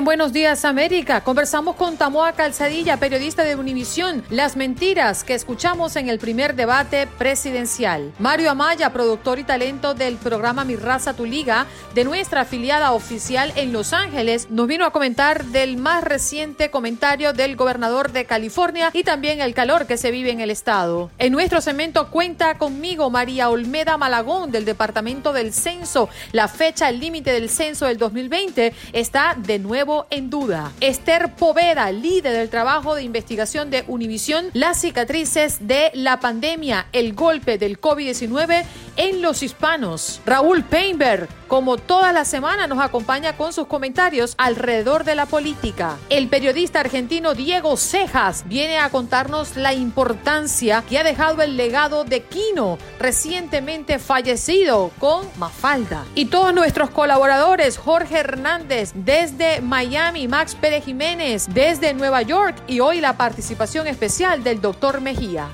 Buenos Días América conversamos con Tamoa Calzadilla, periodista de Univisión, las mentiras que escuchamos en el primer debate presidencial. Mario Amaya, productor y talento del programa Mi Raza Tu Liga, de nuestra afiliada oficial en Los Ángeles, nos vino a comentar del más reciente comentario del gobernador de California y también el calor que se vive en el estado. En nuestro segmento cuenta conmigo María Olmeda Malagón del Departamento del Censo. La fecha límite del censo del 2020 está de nuevo en duda. Esther Poveda, líder del trabajo de investigación de Univisión, las cicatrices de la pandemia, el golpe del COVID-19 en los hispanos. Raúl Painberg, como toda la semana, nos acompaña con sus comentarios alrededor de la política. El periodista argentino Diego Cejas viene a contarnos la importancia que ha dejado el legado de Quino, recientemente fallecido con Mafalda. Y todos nuestros colaboradores, Jorge Hernández desde Miami, Max Pérez Jiménez desde Nueva York y hoy la participación especial del doctor Mejía.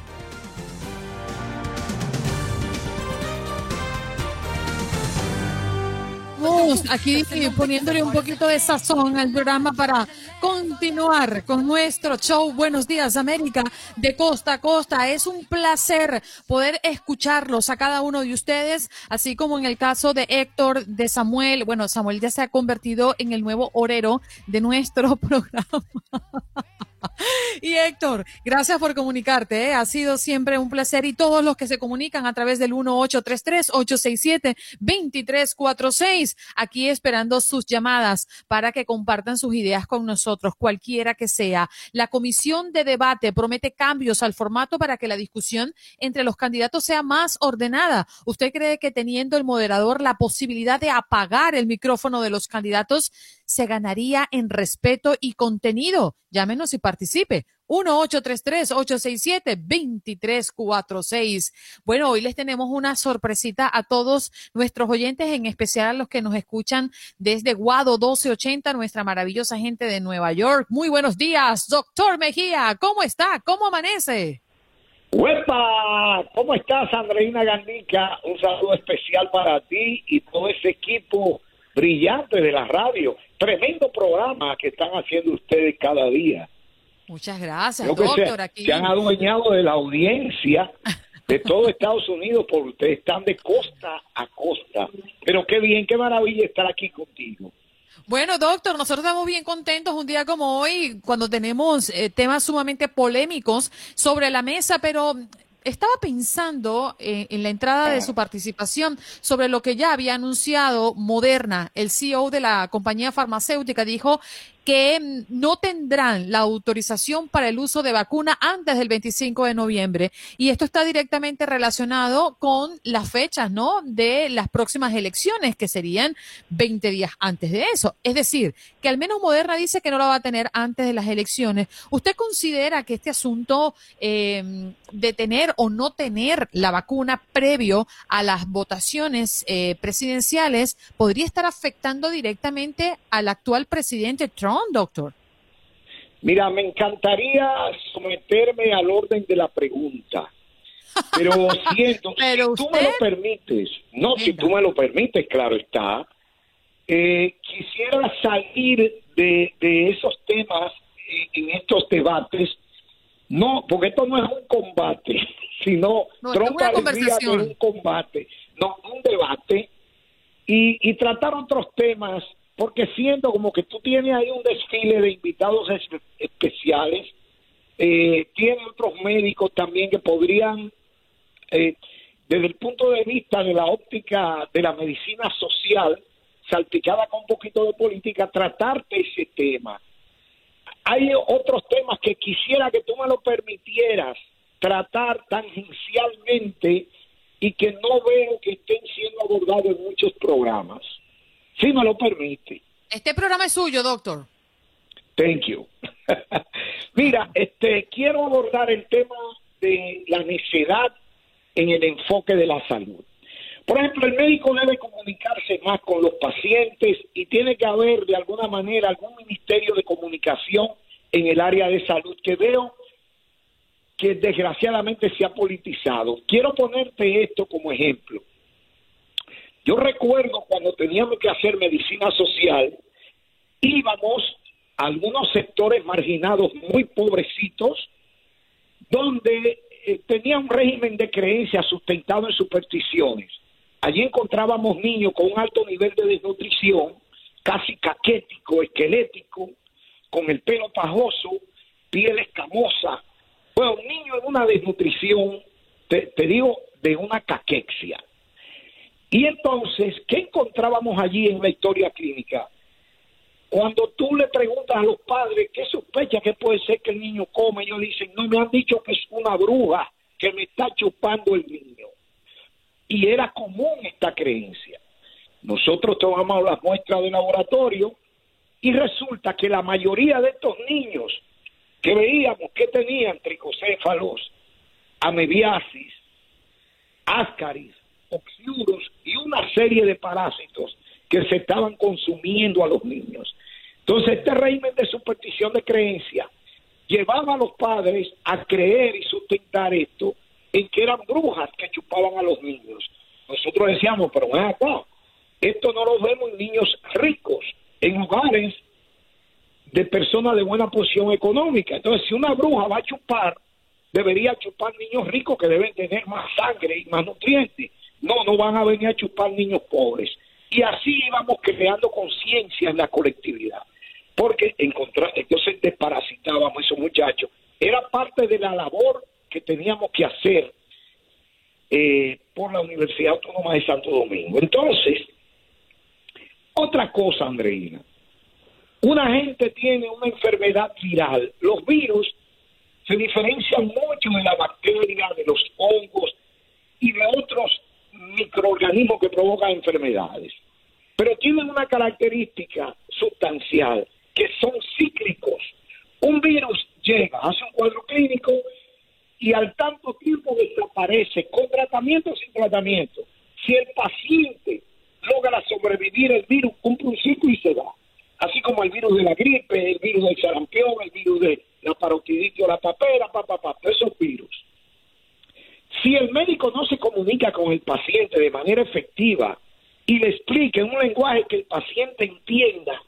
Aquí poniéndole un poquito de sazón al programa para continuar con nuestro show Buenos Días América de costa a costa. Es un placer poder escucharlos a cada uno de ustedes, así como en el caso de Héctor, de Samuel. Bueno, Samuel ya se ha convertido en el nuevo orero de nuestro programa. Y Héctor, gracias por comunicarte. ¿eh? Ha sido siempre un placer. Y todos los que se comunican a través del 1833-867-2346, aquí esperando sus llamadas para que compartan sus ideas con nosotros, cualquiera que sea. La comisión de debate promete cambios al formato para que la discusión entre los candidatos sea más ordenada. ¿Usted cree que teniendo el moderador la posibilidad de apagar el micrófono de los candidatos se ganaría en respeto y contenido? Llámenos y participe. 1-833-867-2346. Bueno, hoy les tenemos una sorpresita a todos nuestros oyentes, en especial a los que nos escuchan desde Guado 1280, nuestra maravillosa gente de Nueva York. Muy buenos días, doctor Mejía. ¿Cómo está? ¿Cómo amanece? ¡Huepa! ¿Cómo estás, Andreina Gandica? Un saludo especial para ti y todo ese equipo brillante de la radio. Tremendo programa que están haciendo ustedes cada día. Muchas gracias, doctor. Se, aquí. se han adueñado de la audiencia de todo Estados Unidos porque ustedes están de costa a costa. Pero qué bien, qué maravilla estar aquí contigo. Bueno, doctor, nosotros estamos bien contentos un día como hoy, cuando tenemos eh, temas sumamente polémicos sobre la mesa, pero estaba pensando eh, en la entrada de su participación sobre lo que ya había anunciado Moderna, el CEO de la compañía farmacéutica, dijo que no tendrán la autorización para el uso de vacuna antes del 25 de noviembre. Y esto está directamente relacionado con las fechas, ¿no? De las próximas elecciones, que serían 20 días antes de eso. Es decir, que al menos Moderna dice que no la va a tener antes de las elecciones. ¿Usted considera que este asunto eh, de tener o no tener la vacuna previo a las votaciones eh, presidenciales podría estar afectando directamente al actual presidente Trump? Doctor? Mira, me encantaría someterme al orden de la pregunta. Pero siento, si tú me lo permites, no, si tú me lo permites, claro está, eh, quisiera salir de, esos temas en estos debates, no, porque esto no es un combate, sino no, es un combate, no, un debate, y, y tratar otros temas porque siento como que tú tienes ahí un desfile de invitados especiales, eh, tiene otros médicos también que podrían, eh, desde el punto de vista de la óptica de la medicina social, salpicada con un poquito de política, tratarte ese tema. Hay otros temas que quisiera que tú me lo permitieras tratar tangencialmente y que no veo que estén siendo abordados en muchos programas. Si me lo permite. Este programa es suyo, doctor. Thank you. Mira, este quiero abordar el tema de la necedad en el enfoque de la salud. Por ejemplo, el médico debe comunicarse más con los pacientes y tiene que haber de alguna manera algún ministerio de comunicación en el área de salud que veo que desgraciadamente se ha politizado. Quiero ponerte esto como ejemplo. Yo recuerdo cuando teníamos que hacer medicina social, íbamos a algunos sectores marginados muy pobrecitos, donde eh, tenía un régimen de creencias sustentado en supersticiones. Allí encontrábamos niños con un alto nivel de desnutrición, casi caquético, esquelético, con el pelo pajoso, piel escamosa. Bueno, un niño en una desnutrición, te, digo, de una caquexia. Y entonces, ¿qué encontrábamos allí en la historia clínica? Cuando tú le preguntas a los padres qué sospecha que puede ser que el niño come, ellos dicen, no, me han dicho que es una bruja que me está chupando el niño y era común esta creencia. Nosotros tomamos las muestras de laboratorio y resulta que la mayoría de estos niños que veíamos que tenían tricocéfalos, amebiasis, ascaris, oxiuros y una serie de parásitos que se estaban consumiendo a los niños. Entonces, este régimen de superstición de creencia llevaba a los padres a creer y sustentar esto en que eran brujas que chupaban a los niños. Nosotros decíamos, pero ven acá, esto no lo vemos en niños ricos, en hogares de personas de buena posición económica. Entonces, si una bruja va a chupar, debería chupar niños ricos que deben tener más sangre y más nutrientes. No, no van a venir a chupar niños pobres. Y así íbamos creando conciencia en la colectividad. Porque encontrar, entonces desparasitábamos a esos muchachos. Era parte de la labor que teníamos que hacer eh, por la Universidad Autónoma de Santo Domingo. Entonces, otra cosa, Andreina, una gente tiene una enfermedad viral, los virus se diferencian mucho de la bacteria, de los hongos y de otros microorganismos que provocan enfermedades, pero tienen una característica sustancial, que son cíclicos. Un virus llega, hace un cuadro clínico y al tanto tiempo desaparece, con tratamiento o sin tratamiento. Si el paciente logra sobrevivir el virus, cumple un ciclo y se va. Así como el virus de la gripe, el virus del sarampión, el virus de la parotiditis o la papera, papá, pa, esos virus. Si el médico no se comunica con el paciente de manera efectiva y le explique en un lenguaje que el paciente entienda,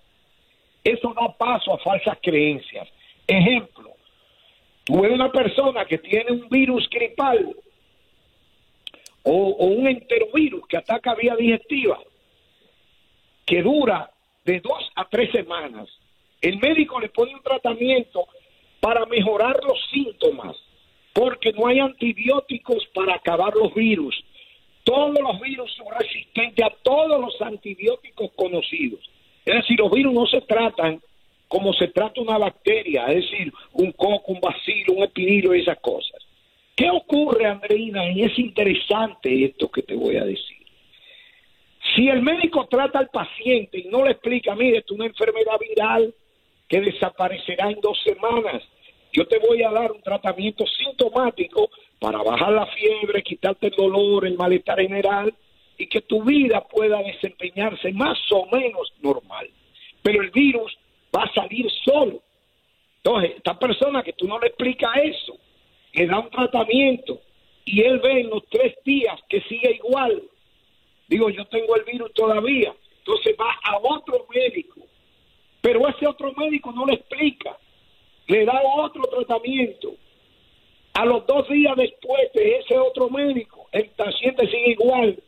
eso da paso a falsas creencias. Ejemplo, Tú una persona que tiene un virus gripal o, un enterovirus que ataca vía digestiva, que dura de dos a tres semanas. El médico le pone un tratamiento para mejorar los síntomas, porque no hay antibióticos para acabar los virus. Todos los virus son resistentes a todos los antibióticos conocidos. Es decir, los virus no se tratan como se trata una bacteria, es decir, un coco, un bacilo, un epidilio y esas cosas. ¿Qué ocurre, Andreina? Y es interesante esto que te voy a decir. Si el médico trata al paciente y no le explica, mire, es una enfermedad viral que desaparecerá en dos semanas, yo te voy a dar un tratamiento sintomático para bajar la fiebre, quitarte el dolor, el malestar general y que tu vida pueda desempeñarse más o menos normal. Pero el virus va a salir solo. Entonces, esta persona que tú no le explicas eso, le da un tratamiento y él ve en los tres días que sigue igual. Digo, yo tengo el virus todavía. Entonces va a otro médico. Pero ese otro médico no le explica. Le da otro tratamiento. A los dos días después de ese otro médico, el paciente sigue igual.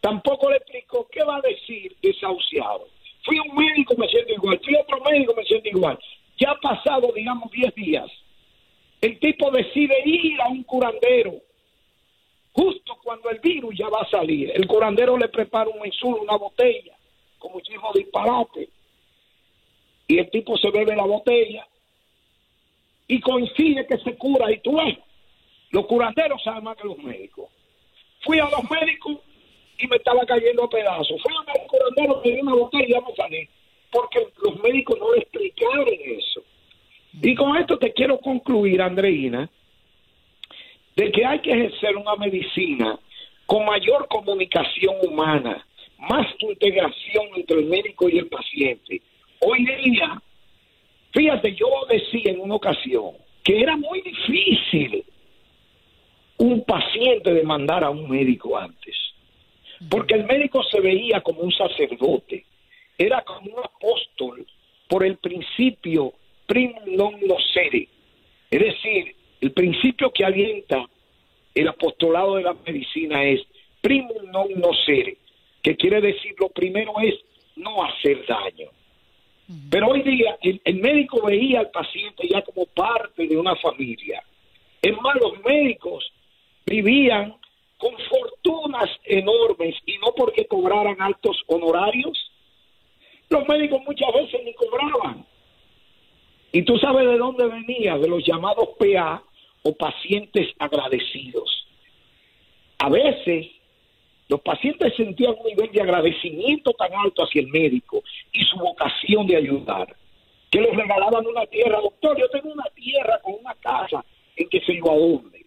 Tampoco le explicó qué va a decir desahuciado Fui un médico, me siento igual. Fui otro médico, me siento igual. Ya ha pasado, digamos, 10 días. El tipo decide ir a un curandero. Justo cuando el virus ya va a salir. El curandero le prepara un insulo, una botella, como muchísimo disparate. Y el tipo se bebe la botella. Y coincide que se cura. Y tú ves, los curanderos saben más que los médicos. Fui a los médicos y me estaba cayendo a pedazos. Fui a un curandero, me dio una botella y ya me salí. Porque los médicos no le explicaron eso. Y con esto te quiero concluir, Andreina, de que hay que ejercer una medicina con mayor comunicación humana, más integración entre el médico y el paciente. Hoy día, fíjate, yo decía en una ocasión que era muy difícil un paciente demandar a un médico antes, porque el médico se veía como un sacerdote, era como un apóstol por el principio primum non nocere, es decir, el principio que alienta el apostolado de la medicina es primum non nocere, que quiere decir lo primero es no hacer daño. Pero hoy día el, médico veía al paciente ya como parte de una familia. Es más, los médicos vivían con fortunas enormes y no porque cobraran altos honorarios. Los médicos muchas veces ni cobraban. Y tú sabes de dónde venía, de los llamados PA o pacientes agradecidos. A veces los pacientes sentían un nivel de agradecimiento tan alto hacia el médico y su vocación de ayudar, que les regalaban una tierra. Doctor, yo tengo una tierra con una casa en que se yo a dónde,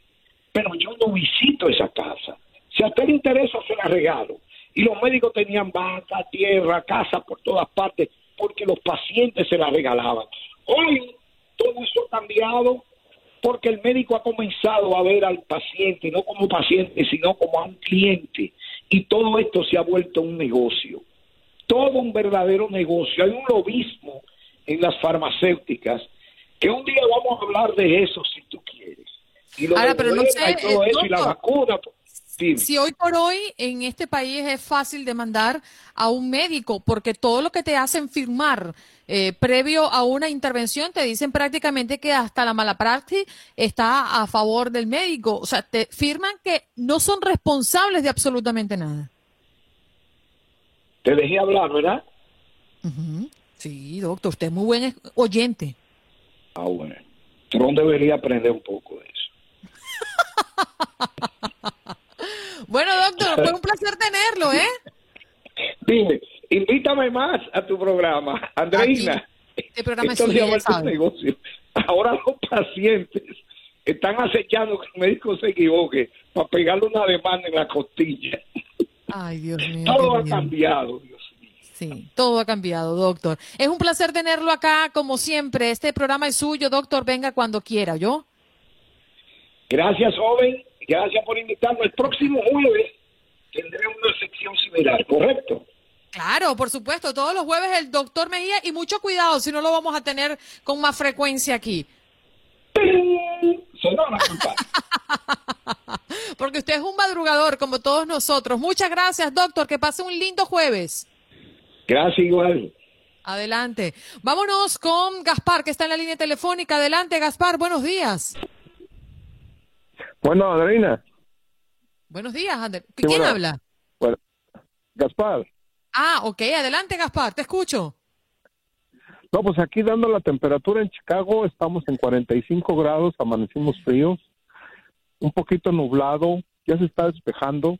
pero yo no visito esa casa. Si a usted le interesa, se la regalo. Y los médicos tenían vaca, tierra, casa por todas partes, porque los pacientes se la regalaban. Hoy todo eso ha cambiado porque el médico ha comenzado a ver al paciente, no como paciente, sino como a un cliente y todo esto se ha vuelto un negocio, todo un verdadero negocio. Hay un lobismo en las farmacéuticas que un día vamos a hablar de eso si tú quieres. Y lo Ahora, pero no sé, y todo eso, y la vacuna. Si hoy por hoy en este país es fácil demandar a un médico porque todo lo que te hacen firmar eh, previo a una intervención te dicen prácticamente que hasta la mala práctica está a favor del médico. O sea, te firman que no son responsables de absolutamente nada. Te dejé hablar, ¿verdad? Sí, doctor, usted es muy buen oyente. Ah, bueno. Tron debería aprender un poco de eso. bueno, doctor, fue un placer tenerlo, ¿eh? Dime, invítame más a tu programa, Andreina. Este programa es negocio. Ahora los pacientes están acechando que el médico se equivoque para pegarle una demanda en la costilla. Ay, Dios mío. Todo ha cambiado, Dios mío. Sí, todo ha cambiado, doctor. Es un placer tenerlo acá, como siempre. Este programa es suyo, doctor. Venga cuando quiera, ¿yo? Gracias, joven. Gracias por invitarme. El próximo jueves tendremos una sección similar, ¿correcto? Claro, por supuesto, todos los jueves el doctor Mejía y mucho cuidado si no lo vamos a tener con más frecuencia aquí. Porque usted es un madrugador como todos nosotros. Muchas gracias, doctor. Que pase un lindo jueves. Gracias, igual. Adelante. Vámonos con Gaspar, que está en la línea telefónica. Adelante, Gaspar. Buenos días. Bueno, Andreina. Buenos días, Ander. ¿Quién habla? Bueno, Gaspar. Ah, ok, adelante Gaspar, te escucho. No, pues aquí dando la temperatura en Chicago, estamos en 45 grados, amanecimos fríos, un poquito nublado, ya se está despejando,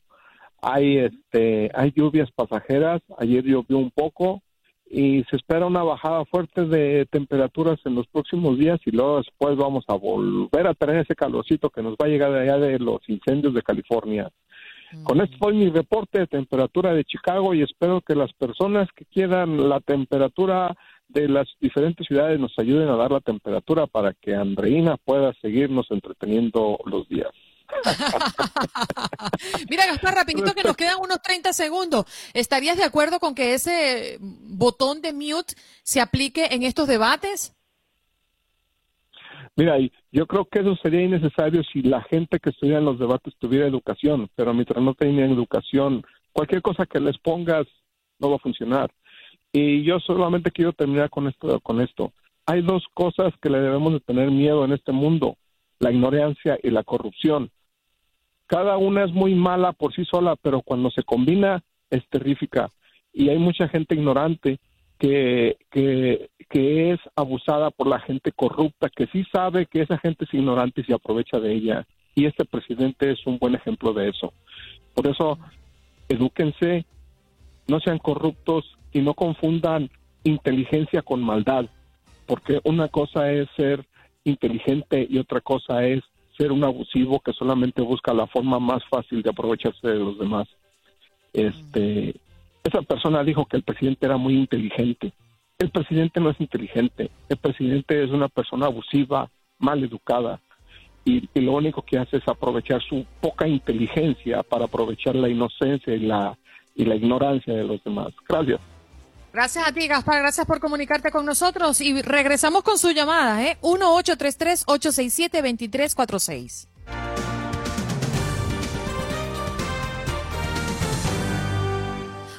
hay este, hay lluvias pasajeras, ayer llovió un poco y se espera una bajada fuerte de temperaturas en los próximos días y luego después vamos a volver a tener ese calorcito que nos va a llegar de allá de los incendios de California. Con esto fue mi reporte de temperatura de Chicago y espero que las personas que quieran la temperatura de las diferentes ciudades nos ayuden a dar la temperatura para que Andreina pueda seguirnos entreteniendo los días. Mira, Gaspar, rapidito que nos quedan unos 30 segundos. ¿Estarías de acuerdo con que ese botón de mute se aplique en estos debates? Mira, yo creo que eso sería innecesario si la gente que estudia en los debates tuviera educación, pero mientras no tengan educación, cualquier cosa que les pongas no va a funcionar. Y yo solamente quiero terminar con esto, con esto. Hay dos cosas que le debemos de tener miedo en este mundo, la ignorancia y la corrupción. Cada una es muy mala por sí sola, pero cuando se combina es terrífica. Y hay mucha gente ignorante que, que, es abusada por la gente corrupta, que sí sabe que esa gente es ignorante y se aprovecha de ella. Y este presidente es un buen ejemplo de eso. Por eso, edúquense, no sean corruptos y no confundan inteligencia con maldad, porque una cosa es ser inteligente y otra cosa es ser un abusivo que solamente busca la forma más fácil de aprovecharse de los demás. Este, esa persona dijo que el presidente era muy inteligente. El presidente no es inteligente. El presidente es una persona abusiva, mal educada. Y, lo único que hace es aprovechar su poca inteligencia para aprovechar la inocencia y la, y la ignorancia de los demás. Gracias. Gracias a ti, Gaspar. Gracias por comunicarte con nosotros. Y regresamos con su llamada, ¿eh? 1-833-867-2346.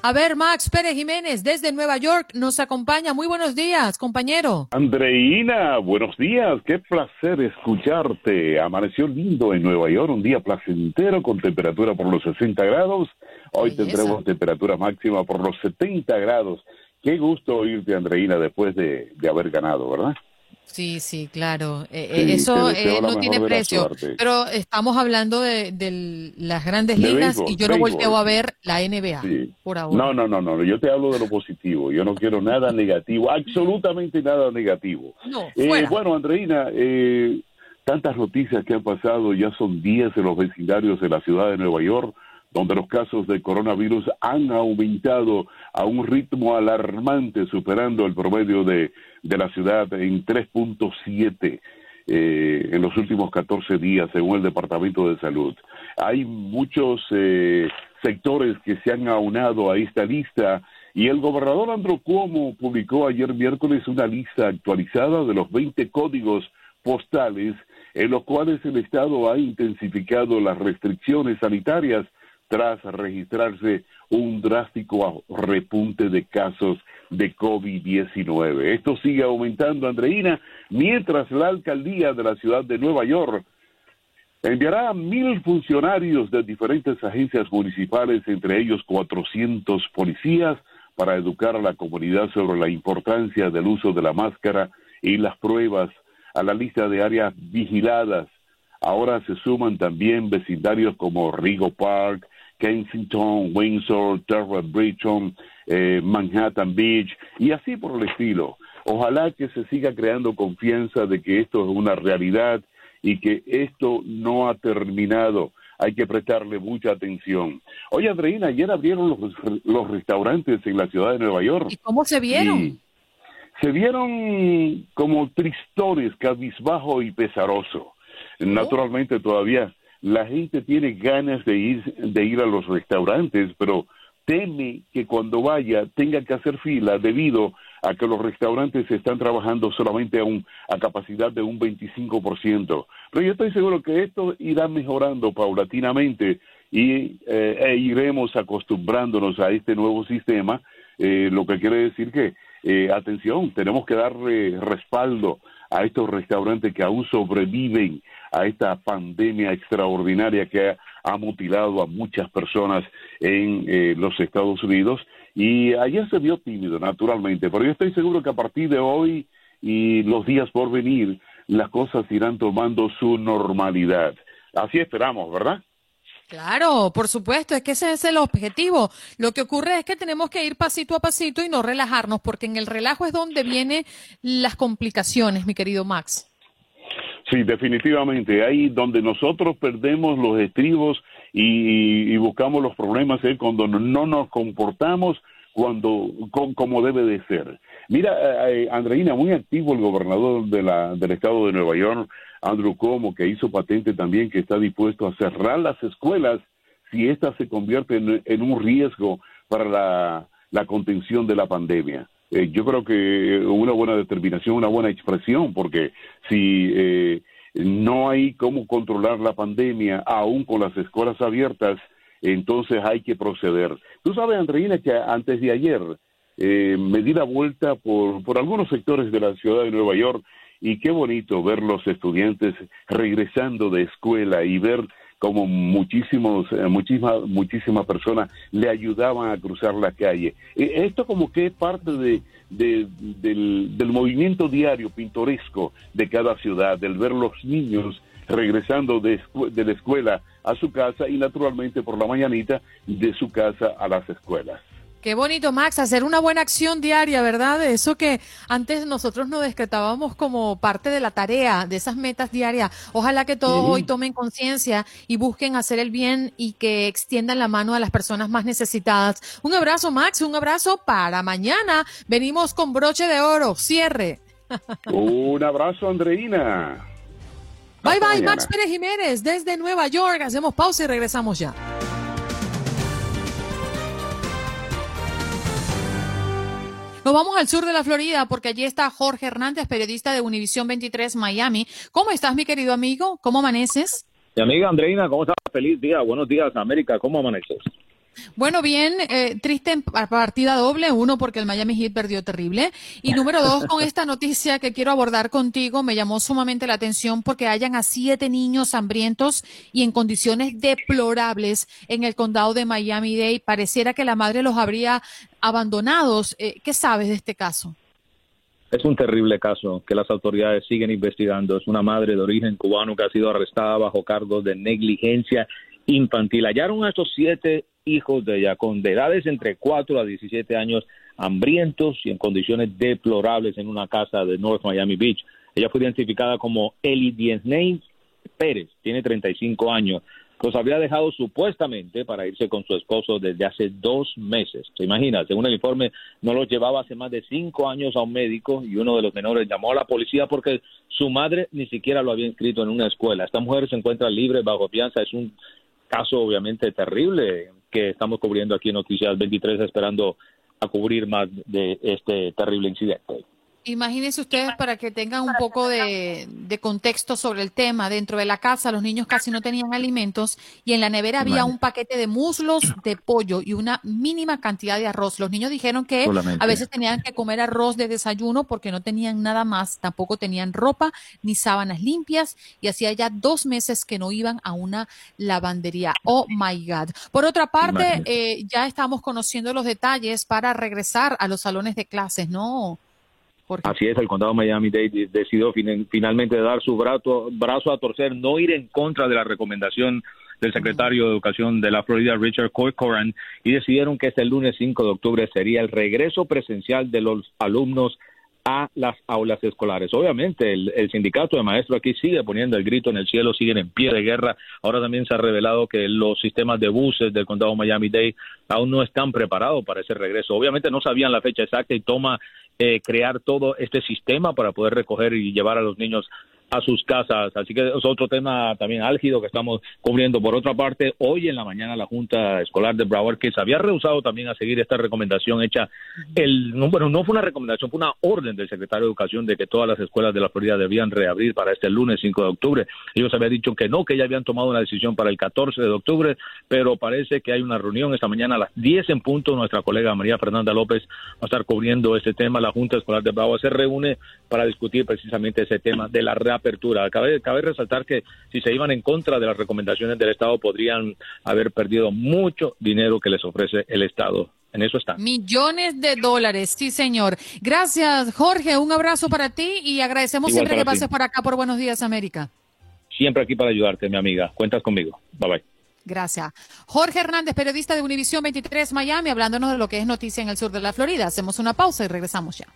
A ver, Max Pérez Jiménez, desde Nueva York, nos acompaña. Muy buenos días, compañero. Andreina, buenos días. Qué placer escucharte. Amaneció lindo en Nueva York, un día placentero con temperatura por los 60 grados. Hoy tendremos temperatura máxima por los 70 grados. Qué gusto oírte, Andreina, después de, haber ganado, ¿verdad? Sí, sí, claro. Eh, eh, eso eh, no tiene precio. Pero estamos hablando de, las grandes ligas y yo no volteo a ver la NBA por ahora. No, no, no, no. Yo te hablo de lo positivo. Yo no quiero nada negativo, absolutamente nada negativo. No, bueno, Andreina, tantas noticias que han pasado, ya son 10 en los vecindarios de la ciudad de Nueva York donde los casos de coronavirus han aumentado a un ritmo alarmante, superando el promedio de, la ciudad en 3.7 eh, en los últimos 14 días, según el Departamento de Salud. Hay muchos eh, sectores que se han aunado a esta lista y el gobernador Andrew Cuomo publicó ayer miércoles una lista actualizada de los 20 códigos postales en los cuales el Estado ha intensificado las restricciones sanitarias tras registrarse un drástico repunte de casos de COVID-19. Esto sigue aumentando, Andreina, mientras la alcaldía de la ciudad de Nueva York enviará a mil funcionarios de diferentes agencias municipales, entre ellos 400 policías, para educar a la comunidad sobre la importancia del uso de la máscara y las pruebas a la lista de áreas vigiladas. Ahora se suman también vecindarios como Rigo Park, Kensington, Windsor, Terra Bridgeton, eh, Manhattan Beach y así por el estilo. Ojalá que se siga creando confianza de que esto es una realidad y que esto no ha terminado. Hay que prestarle mucha atención. Oye, Andreina, ayer abrieron los, restaurantes en la ciudad de Nueva York. ¿Y cómo se vieron? se vieron como tristones, cabizbajo y pesaroso. Oh. Naturalmente todavía la gente tiene ganas de ir, de ir a los restaurantes, pero teme que cuando vaya tenga que hacer fila debido a que los restaurantes están trabajando solamente a, un, a capacidad de un 25%. Pero yo estoy seguro que esto irá mejorando paulatinamente y eh, e iremos acostumbrándonos a este nuevo sistema, eh, lo que quiere decir que, eh, atención, tenemos que darle respaldo a estos restaurantes que aún sobreviven a esta pandemia extraordinaria que ha, mutilado a muchas personas en eh, los Estados Unidos. Y ayer se vio tímido, naturalmente, pero yo estoy seguro que a partir de hoy y los días por venir, las cosas irán tomando su normalidad. Así esperamos, ¿verdad? Claro, por supuesto, es que ese es el objetivo. Lo que ocurre es que tenemos que ir pasito a pasito y no relajarnos, porque en el relajo es donde vienen las complicaciones, mi querido Max. Sí, definitivamente. Ahí donde nosotros perdemos los estribos y, buscamos los problemas es cuando no nos comportamos cuando como debe de ser. Mira, eh, eh, Andreina, muy activo el gobernador de la, del estado de Nueva York, Andrew Cuomo, que hizo patente también que está dispuesto a cerrar las escuelas si éstas se convierten en, un riesgo para la contención de la pandemia. Eh, yo creo que una buena determinación, una buena expresión, porque si eh, no hay cómo controlar la pandemia aún con las escuelas abiertas, entonces hay que proceder. Tú sabes, Andreina, que antes de ayer eh, me di la vuelta por, por algunos sectores de la ciudad de Nueva York y qué bonito ver los estudiantes regresando de escuela y ver como muchísimos, eh, muchísimas, muchísimas personas le ayudaban a cruzar la calle. E, esto como que es parte de, del, movimiento diario pintoresco de cada ciudad, del ver los niños regresando de, de la escuela a su casa y naturalmente por la mañanita de su casa a las escuelas. Qué bonito, Max, hacer una buena acción diaria, ¿verdad? Eso que antes nosotros nos decretábamos como parte de la tarea, de esas metas diarias. Ojalá que todos hoy tomen conciencia y busquen hacer el bien y que extiendan la mano a las personas más necesitadas. Un abrazo, Max, un abrazo para mañana. Venimos con broche de oro, cierre. Un abrazo, Andreina. Bye, bye, Max Pérez Jiménez, desde Nueva York. Hacemos pausa y regresamos ya. Nos vamos al sur de la Florida porque allí está Jorge Hernández, periodista de Univisión 23 Miami. ¿Cómo estás, mi querido amigo? ¿Cómo amaneces? Mi amiga Andreina, ¿cómo estás? Feliz día. Buenos días, América. ¿Cómo amaneces? Bueno, bien, eh, triste partida doble, uno porque el Miami Heat perdió terrible y número dos con esta noticia que quiero abordar contigo me llamó sumamente la atención porque hayan a siete niños hambrientos y en condiciones deplorables en el condado de Miami-Dade. Pareciera que la madre los habría abandonados. Eh, ¿Qué sabes de este caso? Es un terrible caso que las autoridades siguen investigando. Es una madre de origen cubano que ha sido arrestada bajo cargos de negligencia infantil. Hallaron a estos siete hijos de ella con edades entre 4 a 17 años, hambrientos y en condiciones deplorables en una casa de North Miami Beach. Ella fue identificada como Eli Diensley Pérez, tiene 35 años. Los había dejado supuestamente para irse con su esposo desde hace dos meses. ¿Se imagina? Según el informe, no los llevaba hace más de cinco años a un médico y uno de los menores llamó a la policía porque su madre ni siquiera lo había inscrito en una escuela. Esta mujer se encuentra libre bajo fianza. Es un caso obviamente terrible que estamos cubriendo aquí en Noticias 23 esperando a cubrir más de este terrible incidente. Imagínense ustedes para que tengan un poco de, contexto sobre el tema. Dentro de la casa los niños casi no tenían alimentos y en la nevera había un paquete de muslos de pollo y una mínima cantidad de arroz. Los niños dijeron que a veces tenían que comer arroz de desayuno porque no tenían nada más. Tampoco tenían ropa ni sábanas limpias y hacía ya dos meses que no iban a una lavandería. Oh my God. Por otra parte, eh, ya estamos conociendo los detalles para regresar a los salones de clases, ¿no? Así es, el condado de Miami-Dade decidió finalmente dar su brazo, brazo a torcer, no ir en contra de la recomendación del secretario de Educación de la Florida, Richard Corcoran, y decidieron que este lunes 5 de octubre sería el regreso presencial de los alumnos a las aulas escolares. Obviamente, el, sindicato de maestros aquí sigue poniendo el grito en el cielo, siguen en pie de guerra. Ahora también se ha revelado que los sistemas de buses del condado Miami-Dade aún no están preparados para ese regreso. Obviamente no sabían la fecha exacta y toma eh, crear todo este sistema para poder recoger y llevar a los niños a sus casas. Así que es otro tema también álgido que estamos cubriendo. Por otra parte, hoy en la mañana la Junta Escolar de Broward que se había rehusado también a seguir esta recomendación hecha, el bueno, no fue una recomendación, fue una orden del secretario de Educación de que todas las escuelas de la Florida debían reabrir para este lunes 5 de octubre. Ellos habían dicho que no, que ya habían tomado una decisión para el 14 de octubre, pero parece que hay una reunión esta mañana a las 10 en punto. Nuestra colega María Fernanda López va a estar cubriendo este tema. La Junta Escolar de Broward se reúne para discutir precisamente ese tema de la apertura. Cabe, cabe resaltar que si se iban en contra de las recomendaciones del Estado, podrían haber perdido mucho dinero que les ofrece el Estado. En eso está. Millones de dólares, sí, señor. Gracias, Jorge. Un abrazo para ti y agradecemos siempre que pases por acá por Buenos Días, América. Siempre aquí para ayudarte, mi amiga. Cuentas conmigo. Bye bye. Gracias. Jorge Hernández, periodista de Univisión 23 Miami, hablándonos de lo que es noticia en el sur de la Florida. Hacemos una pausa y regresamos ya.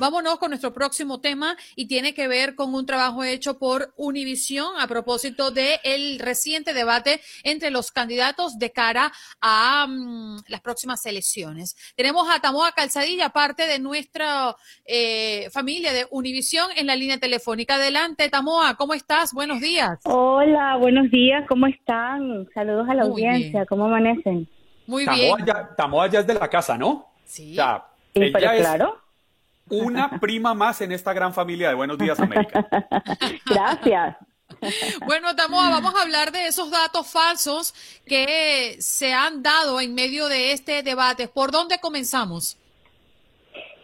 Vámonos con nuestro próximo tema y tiene que ver con un trabajo hecho por Univisión a propósito del el reciente debate entre los candidatos de cara a mm, las próximas elecciones. Tenemos a Tamoa Calzadilla, parte de nuestra eh, familia de Univisión en la línea telefónica. Adelante, Tamoa, ¿cómo estás? Buenos días. Hola, buenos días, ¿cómo están? Saludos a la audiencia, ¿cómo amanecen? Muy bien. Tamoa ya es de la casa, ¿no? Sí. pero claro una prima más en esta gran familia de Buenos Días América. Gracias. Bueno, Tamoa, vamos a hablar de esos datos falsos que se han dado en medio de este debate. ¿Por dónde comenzamos?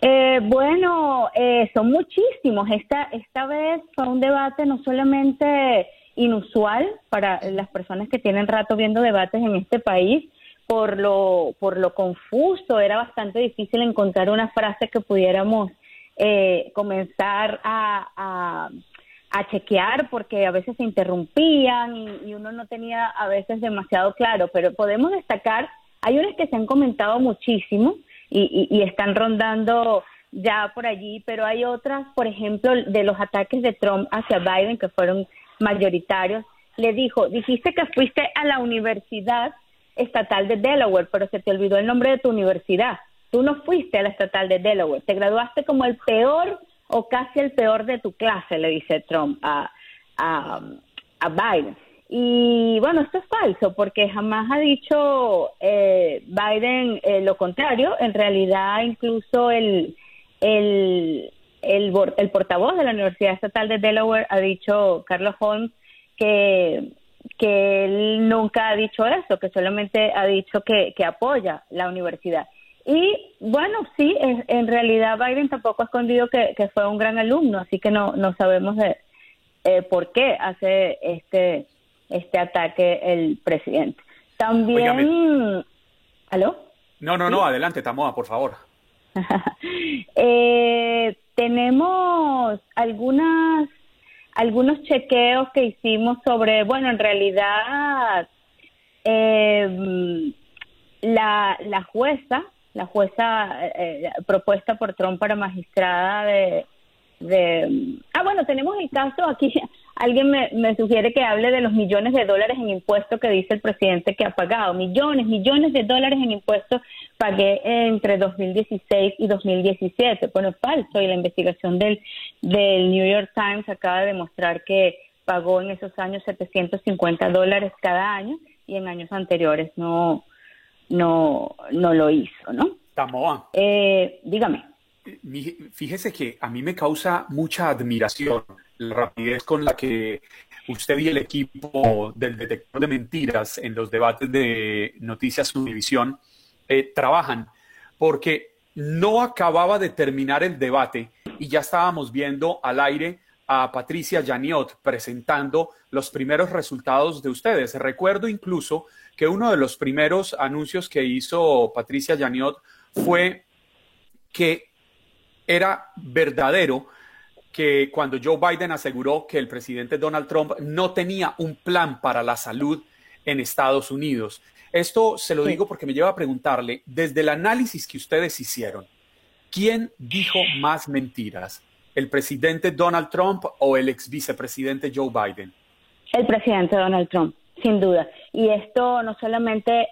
Eh, bueno, eh, son muchísimos. Esta, esta vez fue un debate no solamente inusual para las personas que tienen rato viendo debates en este país, por lo, por lo confuso, era bastante difícil encontrar una frase que pudiéramos eh, comenzar a, chequear porque a veces se interrumpían y, uno no tenía a veces demasiado claro, pero podemos destacar, hay unas que se han comentado muchísimo y, y, están rondando ya por allí, pero hay otras, por ejemplo, de los ataques de Trump hacia Biden que fueron mayoritarios. Le dijo, dijiste que fuiste a la Universidad Estatal de Delaware, pero se te olvidó el nombre de tu universidad. Tú no fuiste a la estatal de Delaware, te graduaste como el peor o casi el peor de tu clase, le dice Trump a, a, Biden. Y bueno, esto es falso porque jamás ha dicho eh, Biden eh, lo contrario. En realidad, incluso el, el, el, el, portavoz de la Universidad Estatal de Delaware ha dicho, Carlos Holmes, que, que él nunca ha dicho eso, que solamente ha dicho que, que apoya la universidad. Y bueno, sí, en, realidad Biden tampoco ha escondido que, fue un gran alumno, así que no, no sabemos de, eh, por qué hace este, este ataque el presidente. También... ¿Aló? No, no, no, adelante, Tamoa, por favor. eh, tenemos algunas algunos chequeos que hicimos sobre, bueno, en realidad eh, la, la jueza la jueza eh, eh, propuesta por Trump para magistrada de, de... Ah, bueno, tenemos el caso aquí. Alguien me, me, sugiere que hable de los millones de dólares en impuestos que dice el presidente que ha pagado. Millones, millones de dólares en impuestos pagué entre 2016 y 2017. Bueno, falso y la investigación del, del New York Times acaba de demostrar que pagó en esos años 750 dólares cada año y en años anteriores no, no, no lo hizo, ¿no? Tamoa. Eh, dígame. Fíjese que a mí me causa mucha admiración la rapidez con la que usted y el equipo del detector de mentiras en los debates de Noticias Univisión eh, trabajan, porque no acababa de terminar el debate y ya estábamos viendo al aire a Patricia Janiot presentando los primeros resultados de ustedes. Recuerdo incluso que uno de los primeros anuncios que hizo Patricia Janiot fue que era verdadero que cuando Joe Biden aseguró que el presidente Donald Trump no tenía un plan para la salud en Estados Unidos. Esto se lo digo porque me lleva a preguntarle, desde el análisis que ustedes hicieron, ¿quién dijo más mentiras? el presidente Donald Trump o el ex vicepresidente Joe Biden? El presidente Donald Trump, sin duda. Y esto no solamente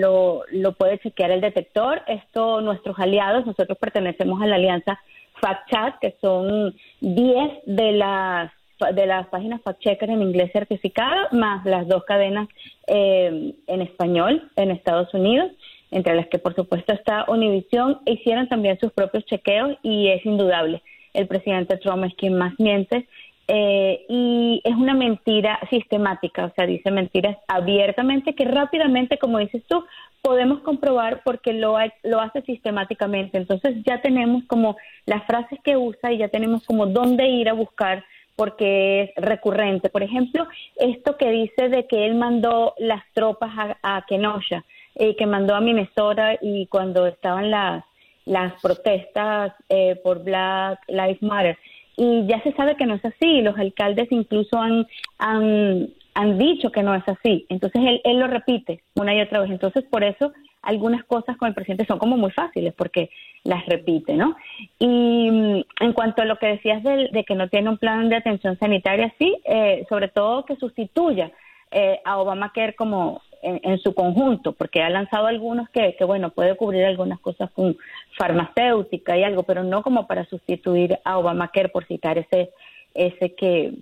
lo, lo puede chequear el detector, esto nuestros aliados, nosotros pertenecemos a la alianza Fact Chat, que son 10 de las de las páginas fact checker en inglés certificado, más las dos cadenas eh, en español en Estados Unidos, entre las que por supuesto está Univision, hicieron también sus propios chequeos y es indudable el presidente Trump es quien más miente. Eh, y es una mentira sistemática, o sea, dice mentiras abiertamente que rápidamente, como dices tú, podemos comprobar porque lo, lo hace sistemáticamente. Entonces ya tenemos como las frases que usa y ya tenemos como dónde ir a buscar porque es recurrente. Por ejemplo, esto que dice de que él mandó las tropas a, a Kenosha, eh, que mandó a Minnesota y cuando estaban las las protestas eh, por Black Lives Matter. Y ya se sabe que no es así, los alcaldes incluso han, han, han dicho que no es así. Entonces él, él lo repite una y otra vez. Entonces por eso algunas cosas con el presidente son como muy fáciles porque las repite, ¿no? Y mm, en cuanto a lo que decías de, de que no tiene un plan de atención sanitaria, sí, eh, sobre todo que sustituya eh, a Obamacare como en, su conjunto, porque ha lanzado algunos que, que, bueno, puede cubrir algunas cosas con farmacéutica y algo, pero no como para sustituir a Obamacare, por citar ese, ese que,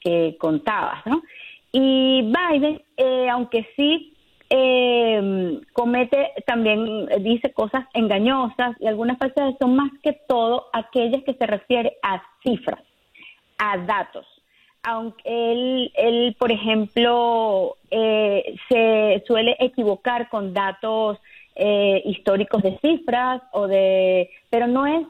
que contabas, ¿no? Y Biden, eh, aunque sí eh, comete, también dice cosas engañosas y algunas falsedades, son más que todo aquellas que se refieren a cifras, a datos aunque él, él por ejemplo, eh, se suele equivocar con datos eh, históricos de cifras o de, pero no es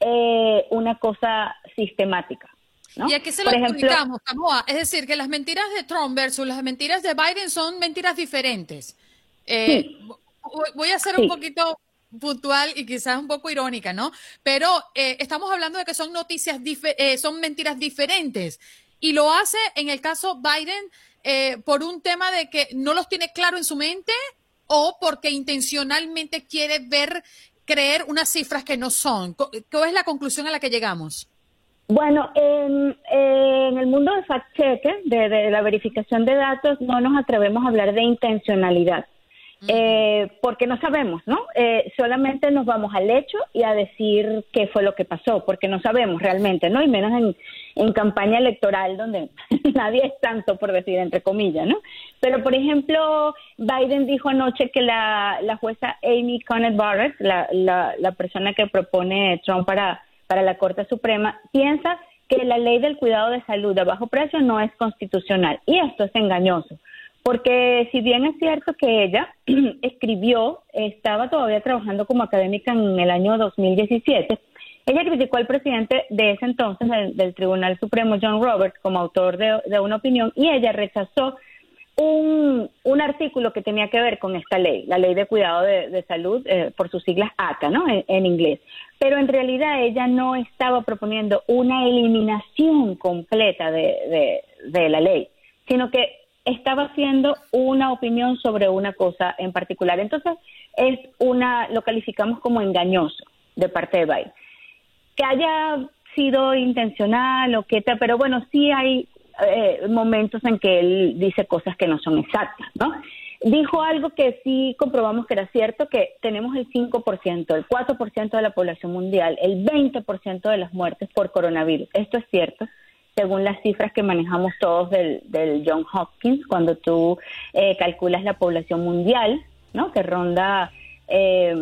eh, una cosa sistemática. ¿No? ¿Y a qué se lo explicamos, Es decir, que las mentiras de Trump versus las mentiras de Biden son mentiras diferentes. Eh, voy a ser un poquito puntual y quizás un poco irónica, ¿no? Pero eh, estamos hablando de que son noticias, eh, son mentiras diferentes. Y lo hace en el caso Biden eh, por un tema de que no los tiene claro en su mente o porque intencionalmente quiere ver, creer unas cifras que no son. ¿Cuál es la conclusión a la que llegamos? Bueno, en, en el mundo de fact-check, de, de la verificación de datos, no nos atrevemos a hablar de intencionalidad eh, porque no sabemos, ¿no? Eh, solamente nos vamos al hecho y a decir qué fue lo que pasó, porque no sabemos realmente, ¿no? Y menos en, en campaña electoral donde nadie es tanto, por decir, entre comillas, ¿no? Pero, por ejemplo, Biden dijo anoche que la, la jueza Amy Coney Barrett, la, la, la persona que propone Trump para, para la Corte Suprema, piensa que la ley del cuidado de salud de bajo precio no es constitucional. Y esto es engañoso porque si bien es cierto que ella escribió, estaba todavía trabajando como académica en el año 2017, ella criticó al presidente de ese entonces del, Tribunal Supremo, John Roberts, como autor de, una opinión y ella rechazó un, artículo que tenía que ver con esta ley, la Ley de Cuidado de, Salud, eh, por sus siglas ACA, ¿no? En, inglés. Pero en realidad ella no estaba proponiendo una eliminación completa de la ley, sino que estaba haciendo una opinión sobre una cosa en particular. Entonces, es una, lo calificamos como engañoso de parte de Biden. Que haya sido intencional o tal, pero bueno, sí hay eh, momentos en que él dice cosas que no son exactas, ¿no? Dijo algo que sí comprobamos que era cierto, que tenemos el 5%, el 4% de la población mundial, el 20% de las muertes por coronavirus. Esto es cierto según las cifras que manejamos todos del, del John Hopkins, cuando tú eh, calculas la población mundial, ¿no? que ronda eh,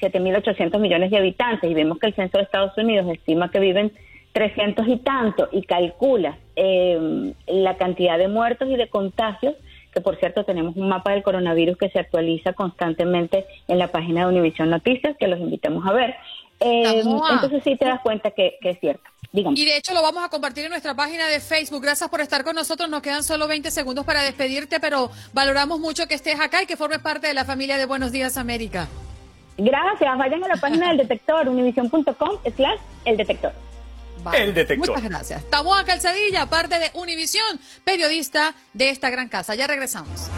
7.800 millones de habitantes, y vemos que el censo de Estados Unidos estima que viven 300 y tanto, y calcula eh, la cantidad de muertos y de contagios, que por cierto tenemos un mapa del coronavirus que se actualiza constantemente en la página de Univision Noticias, que los invitamos a ver. Eh, entonces sí te das cuenta que, que es cierto. Y de hecho lo vamos a compartir en nuestra página de Facebook. Gracias por estar con nosotros. Nos quedan solo 20 segundos para despedirte, pero valoramos mucho que estés acá y que formes parte de la familia de Buenos Días América. Gracias. Vayan a la página del detector, univision.com slash el detector. El detector. Muchas gracias. Taboa Calzadilla, parte de Univisión, periodista de esta gran casa. Ya regresamos.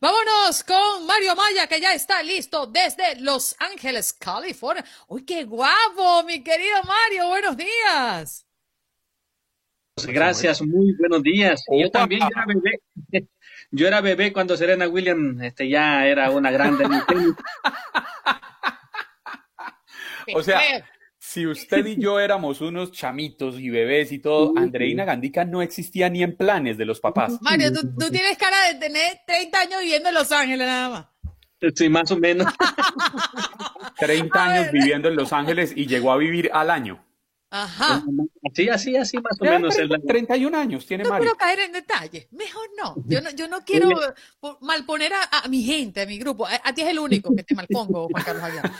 Vámonos con Mario Maya, que ya está listo desde Los Ángeles, California. ¡Uy, qué guapo, mi querido Mario! Buenos días. Gracias, muy buenos días. Yo también era bebé. Yo era bebé cuando Serena Williams este, ya era una grande. o sea, si usted y yo éramos unos chamitos y bebés y todo, Andreina Gandica no existía ni en planes de los papás. Mario, tú, tienes cara de tener 30 años viviendo en Los Ángeles nada más. Sí, más o menos. 30 años viviendo en Los Ángeles y llegó a vivir al año. Ajá. Sí, así, así más o menos. 31 años tiene no Mario. No quiero caer en detalle. Mejor no. Yo no, yo no quiero malponer a, mi gente, a mi grupo. A, ti es el único que te malpongo, Juan Carlos Aguilar.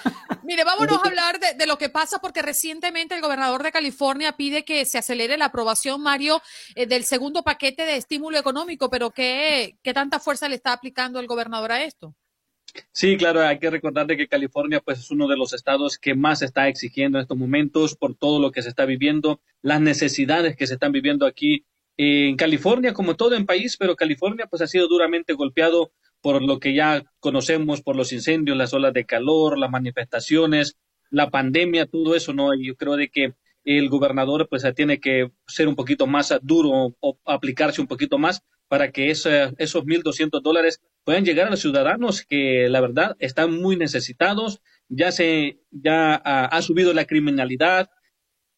Mire, vámonos a hablar de, lo que pasa porque recientemente el gobernador de California pide que se acelere la aprobación, Mario, eh, del segundo paquete de estímulo económico, pero ¿qué, ¿qué tanta fuerza le está aplicando el gobernador a esto? Sí, claro, hay que recordar de que California pues es uno de los estados que más está exigiendo en estos momentos por todo lo que se está viviendo, las necesidades que se están viviendo aquí en California, como todo en país, pero California pues ha sido duramente golpeado por lo que ya conocemos, por los incendios, las olas de calor, las manifestaciones, la pandemia, todo eso, ¿no? Y yo creo de que el gobernador pues tiene que ser un poquito más duro o aplicarse un poquito más para que esos 1.200 dólares puedan llegar a los ciudadanos que la verdad están muy necesitados. Ya se ya ha, subido la criminalidad,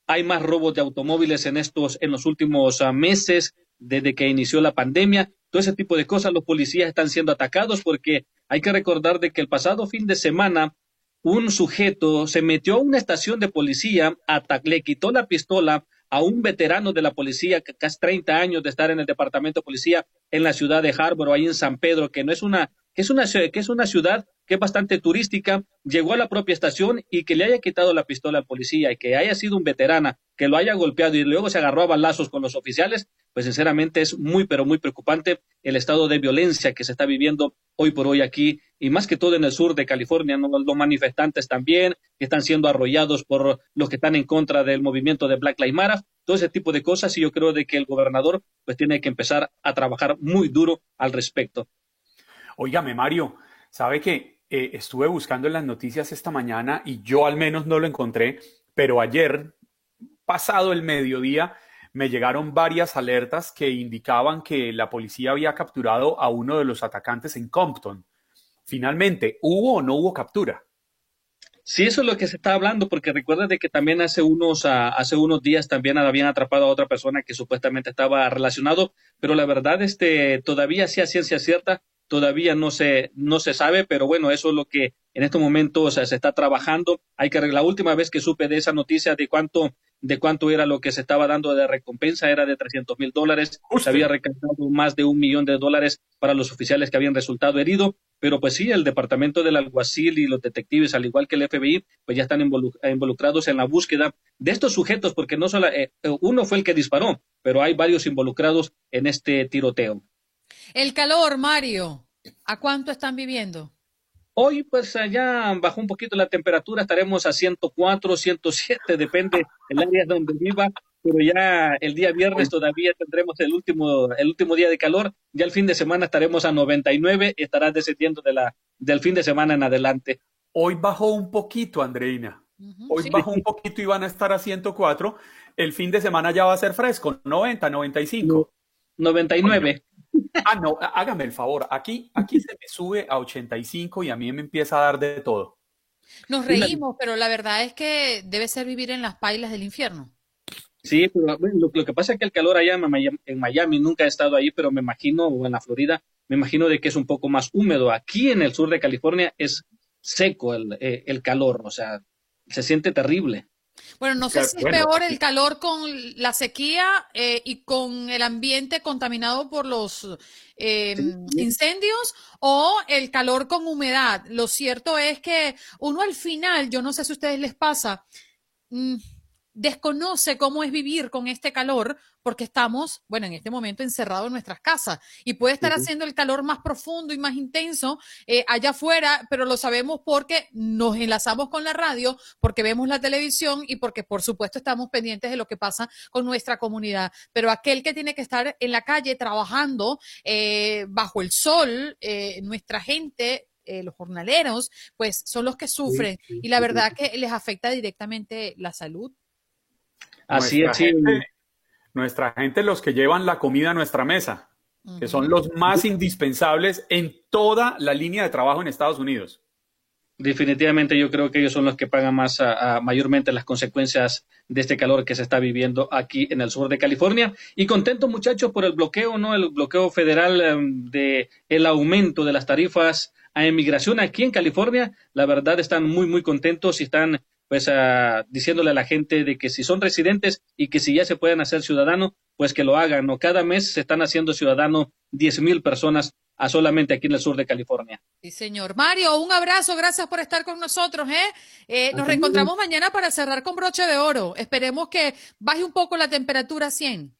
hay más robos de automóviles en estos en los últimos ah, meses desde que inició la pandemia. Todo ese tipo de cosas, los policías están siendo atacados porque hay que recordar de que el pasado fin de semana un sujeto se metió a una estación de policía, le quitó la pistola a un veterano de la policía, casi 30 años de estar en el departamento de policía en la ciudad de Harbor ahí en San Pedro, que no es una que es una, que es una ciudad que es bastante turística, llegó a la propia estación y que le haya quitado la pistola al policía y que haya sido un veterana, que lo haya golpeado y luego se agarró a balazos con los oficiales, pues sinceramente es muy, pero muy preocupante el estado de violencia que se está viviendo hoy por hoy aquí y más que todo en el sur de California, los manifestantes también están siendo arrollados por los que están en contra del movimiento de Black Lives Matter, todo ese tipo de cosas y yo creo de que el gobernador pues tiene que empezar a trabajar muy duro al respecto. Óigame, Mario, ¿sabe que eh, estuve buscando en las noticias esta mañana y yo al menos no lo encontré, pero ayer, pasado el mediodía, me llegaron varias alertas que indicaban que la policía había capturado a uno de los atacantes en Compton. Finalmente, ¿hubo o no hubo captura? Sí, eso es lo que se está hablando, porque recuerda de que también hace unos, ah, hace unos días también habían atrapado a otra persona que supuestamente estaba relacionado, pero la verdad, este, todavía sí a ciencia cierta, todavía no se, no se sabe, pero bueno, eso es lo que en estos momentos se está trabajando. Hay que la última vez que supe de esa noticia de cuánto, de cuánto era lo que se estaba dando de recompensa era de 300 mil dólares. Se había recaudado más de un millón de dólares para los oficiales que habían resultado heridos. Pero pues sí, el departamento del alguacil y los detectives, al igual que el FBI, pues ya están involucrados en la búsqueda de estos sujetos, porque no solo eh, uno fue el que disparó, pero hay varios involucrados en este tiroteo. El calor, Mario, ¿a cuánto están viviendo? Hoy, pues allá bajó un poquito la temperatura, estaremos a 104, 107, depende del área donde viva, pero ya el día viernes todavía tendremos el último, el último día de calor, ya el fin de semana estaremos a 99 y estará descendiendo de la, del fin de semana en adelante. Hoy bajó un poquito, Andreina. Hoy bajó un poquito y van a estar a 104. El fin de semana ya va a ser fresco, 90, 95. 99. Ah, no, hágame el favor. Aquí, aquí se me sube a 85 y a mí me empieza a dar de todo. Nos reímos, pero la verdad es que debe ser vivir en las pailas del infierno. Sí, pero lo, que pasa es que el calor allá en Miami, nunca he estado ahí, pero me imagino, o en la Florida, me imagino de que es un poco más húmedo. Aquí en el sur de California es seco el, eh, el calor, o sea, se siente terrible. Bueno, no sé si es peor el calor con la sequía eh, y con el ambiente contaminado por los eh, incendios o el calor con humedad. Lo cierto es que uno al final, yo no sé si a ustedes les pasa, mm, desconoce cómo es vivir con este calor porque estamos, bueno, en este momento encerrados en nuestras casas y puede estar haciendo el calor más profundo y más intenso eh, allá afuera, pero lo sabemos porque nos enlazamos con la radio, porque vemos la televisión y porque por supuesto estamos pendientes de lo que pasa con nuestra comunidad. Pero aquel que tiene que estar en la calle trabajando eh, bajo el sol, eh, nuestra gente los jornaleros, pues son los que sufren y la verdad que les afecta directamente la salud. Así es. nuestra gente, los que llevan la comida a nuestra mesa, que son los más indispensables en toda la línea de trabajo en Estados Unidos. Definitivamente yo creo que ellos son los que pagan más mayormente las consecuencias de este calor que se está viviendo aquí en el sur de California. Y contento muchachos por el bloqueo, ¿no? El bloqueo federal em, de el aumento de las tarifas a inmigración aquí en California. La verdad están muy, muy contentos y están pues diciéndole a la gente de que si son residentes y que si ya se pueden hacer ciudadanos, pues que lo hagan. ¿no? Cada mes se están haciendo ciudadanos diez mil personas a solamente aquí en el sur de California. Sí, señor. Mario, un abrazo, gracias por estar con nosotros. ¿eh? eh nos reencontramos mañana para cerrar con broche de oro. Esperemos que baje un poco la temperatura a 100.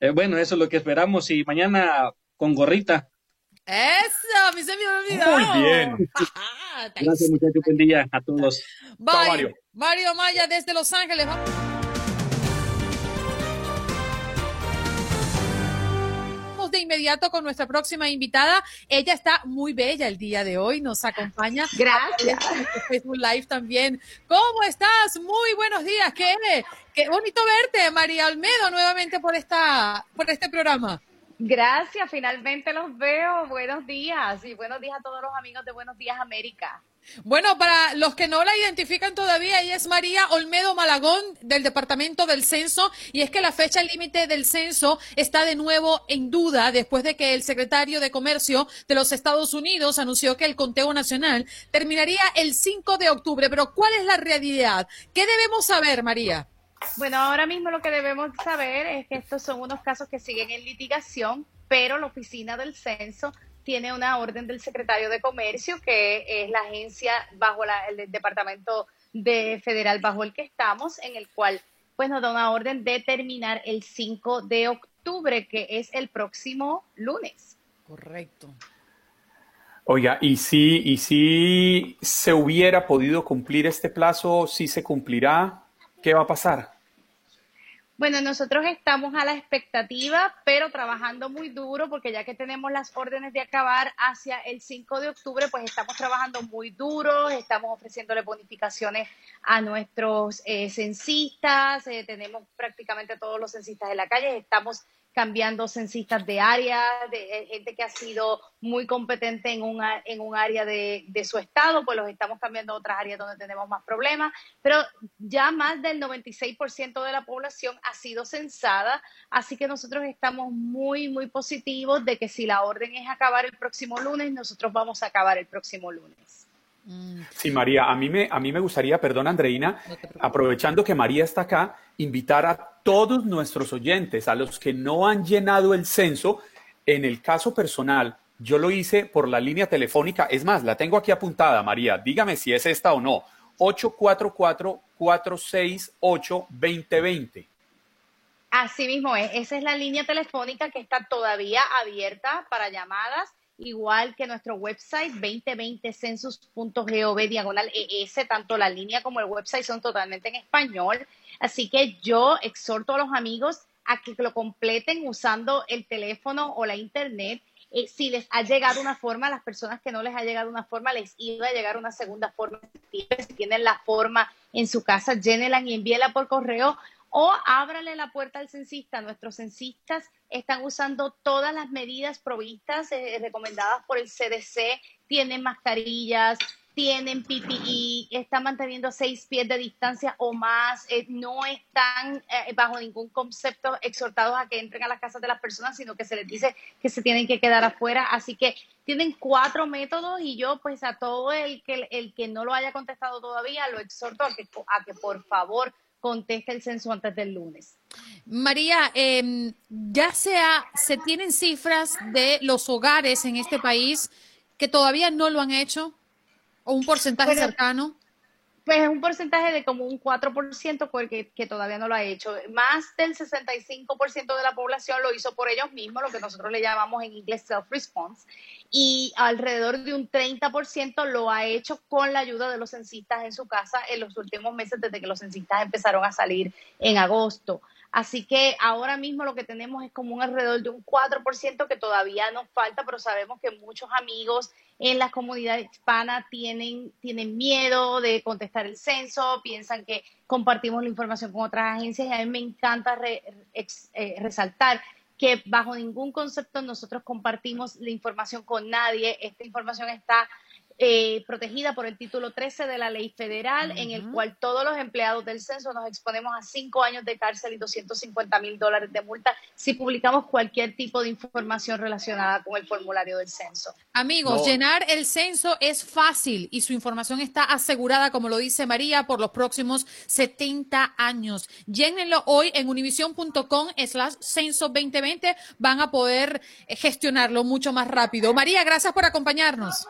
Eh, bueno, eso es lo que esperamos y mañana con gorrita. Eso, a mí se me olvidó. Muy bien. Gracias, muchachos. Buen día a todos. Bye. Mario. Mario Maya desde Los Ángeles. Vamos de inmediato con nuestra próxima invitada. Ella está muy bella el día de hoy, nos acompaña. Gracias. Facebook Live también. ¿Cómo estás? Muy buenos días. Qué, qué bonito verte, María Almedo, nuevamente por esta, por este programa. Gracias, finalmente los veo. Buenos días y buenos días a todos los amigos de Buenos Días América. Bueno, para los que no la identifican todavía, ella es María Olmedo Malagón del Departamento del Censo y es que la fecha límite del censo está de nuevo en duda después de que el secretario de Comercio de los Estados Unidos anunció que el conteo nacional terminaría el 5 de octubre. Pero ¿cuál es la realidad? ¿Qué debemos saber, María? Bueno, ahora mismo lo que debemos saber es que estos son unos casos que siguen en litigación, pero la oficina del censo tiene una orden del secretario de Comercio, que es la agencia bajo el departamento de federal bajo el que estamos, en el cual pues nos da una orden de terminar el 5 de octubre, que es el próximo lunes. Correcto. Oiga, y si, y si se hubiera podido cumplir este plazo, si se cumplirá, ¿qué va a pasar? Bueno, nosotros estamos a la expectativa, pero trabajando muy duro porque ya que tenemos las órdenes de acabar hacia el 5 de octubre, pues estamos trabajando muy duro, estamos ofreciéndole bonificaciones a nuestros eh, censistas, eh, tenemos prácticamente todos los censistas en la calle, estamos cambiando censistas de área, de eh, gente que ha sido muy competente en un, en un área de, de, su estado, pues los estamos cambiando a otras áreas donde tenemos más problemas, pero ya más del 96% de la población ha sido censada, así que nosotros estamos muy, muy positivos de que si la orden es acabar el próximo lunes, nosotros vamos a acabar el próximo lunes. Mm. Sí, María, a mí me, a mí me gustaría, perdón, Andreina, aprovechando que María está acá, invitar a todos nuestros oyentes, a los que no han llenado el censo, en el caso personal, yo lo hice por la línea telefónica, es más, la tengo aquí apuntada, María, dígame si es esta o no, 844-468-2020. Así mismo es, esa es la línea telefónica que está todavía abierta para llamadas igual que nuestro website 2020census.gov diagonal ES, tanto la línea como el website son totalmente en español. Así que yo exhorto a los amigos a que lo completen usando el teléfono o la internet. Eh, si les ha llegado una forma, a las personas que no les ha llegado una forma, les iba a llegar una segunda forma. Si tienen la forma en su casa, llénela y envíela por correo o ábrale la puerta al censista. Nuestros censistas están usando todas las medidas provistas eh, recomendadas por el CDC, tienen mascarillas, tienen PPE, están manteniendo seis pies de distancia o más, eh, no están eh, bajo ningún concepto exhortados a que entren a las casas de las personas, sino que se les dice que se tienen que quedar afuera. Así que tienen cuatro métodos y yo pues a todo el que, el que no lo haya contestado todavía lo exhorto a que, a que por favor conteste el censo antes del lunes. María, eh, ya sea, se tienen cifras de los hogares en este país que todavía no lo han hecho o un porcentaje cercano. Pues es un porcentaje de como un 4% porque que todavía no lo ha hecho. Más del 65% de la población lo hizo por ellos mismos, lo que nosotros le llamamos en inglés self-response, y alrededor de un 30% lo ha hecho con la ayuda de los censistas en su casa en los últimos meses desde que los censistas empezaron a salir en agosto. Así que ahora mismo lo que tenemos es como un alrededor de un 4% que todavía nos falta, pero sabemos que muchos amigos en la comunidad hispana tienen, tienen miedo de contestar el censo, piensan que compartimos la información con otras agencias y a mí me encanta eh, resaltar que bajo ningún concepto nosotros compartimos la información con nadie. Esta información está eh, protegida por el título 13 de la ley federal, en el cual todos los empleados del censo nos exponemos a cinco años de cárcel y 250 mil dólares de multa si publicamos cualquier tipo de información relacionada con el formulario del censo. Amigos, llenar el censo es fácil y su información está asegurada, como lo dice María, por los próximos 70 años. Llénenlo hoy en univision.com slash censo 2020. Van a poder gestionarlo mucho más rápido. María, gracias por acompañarnos.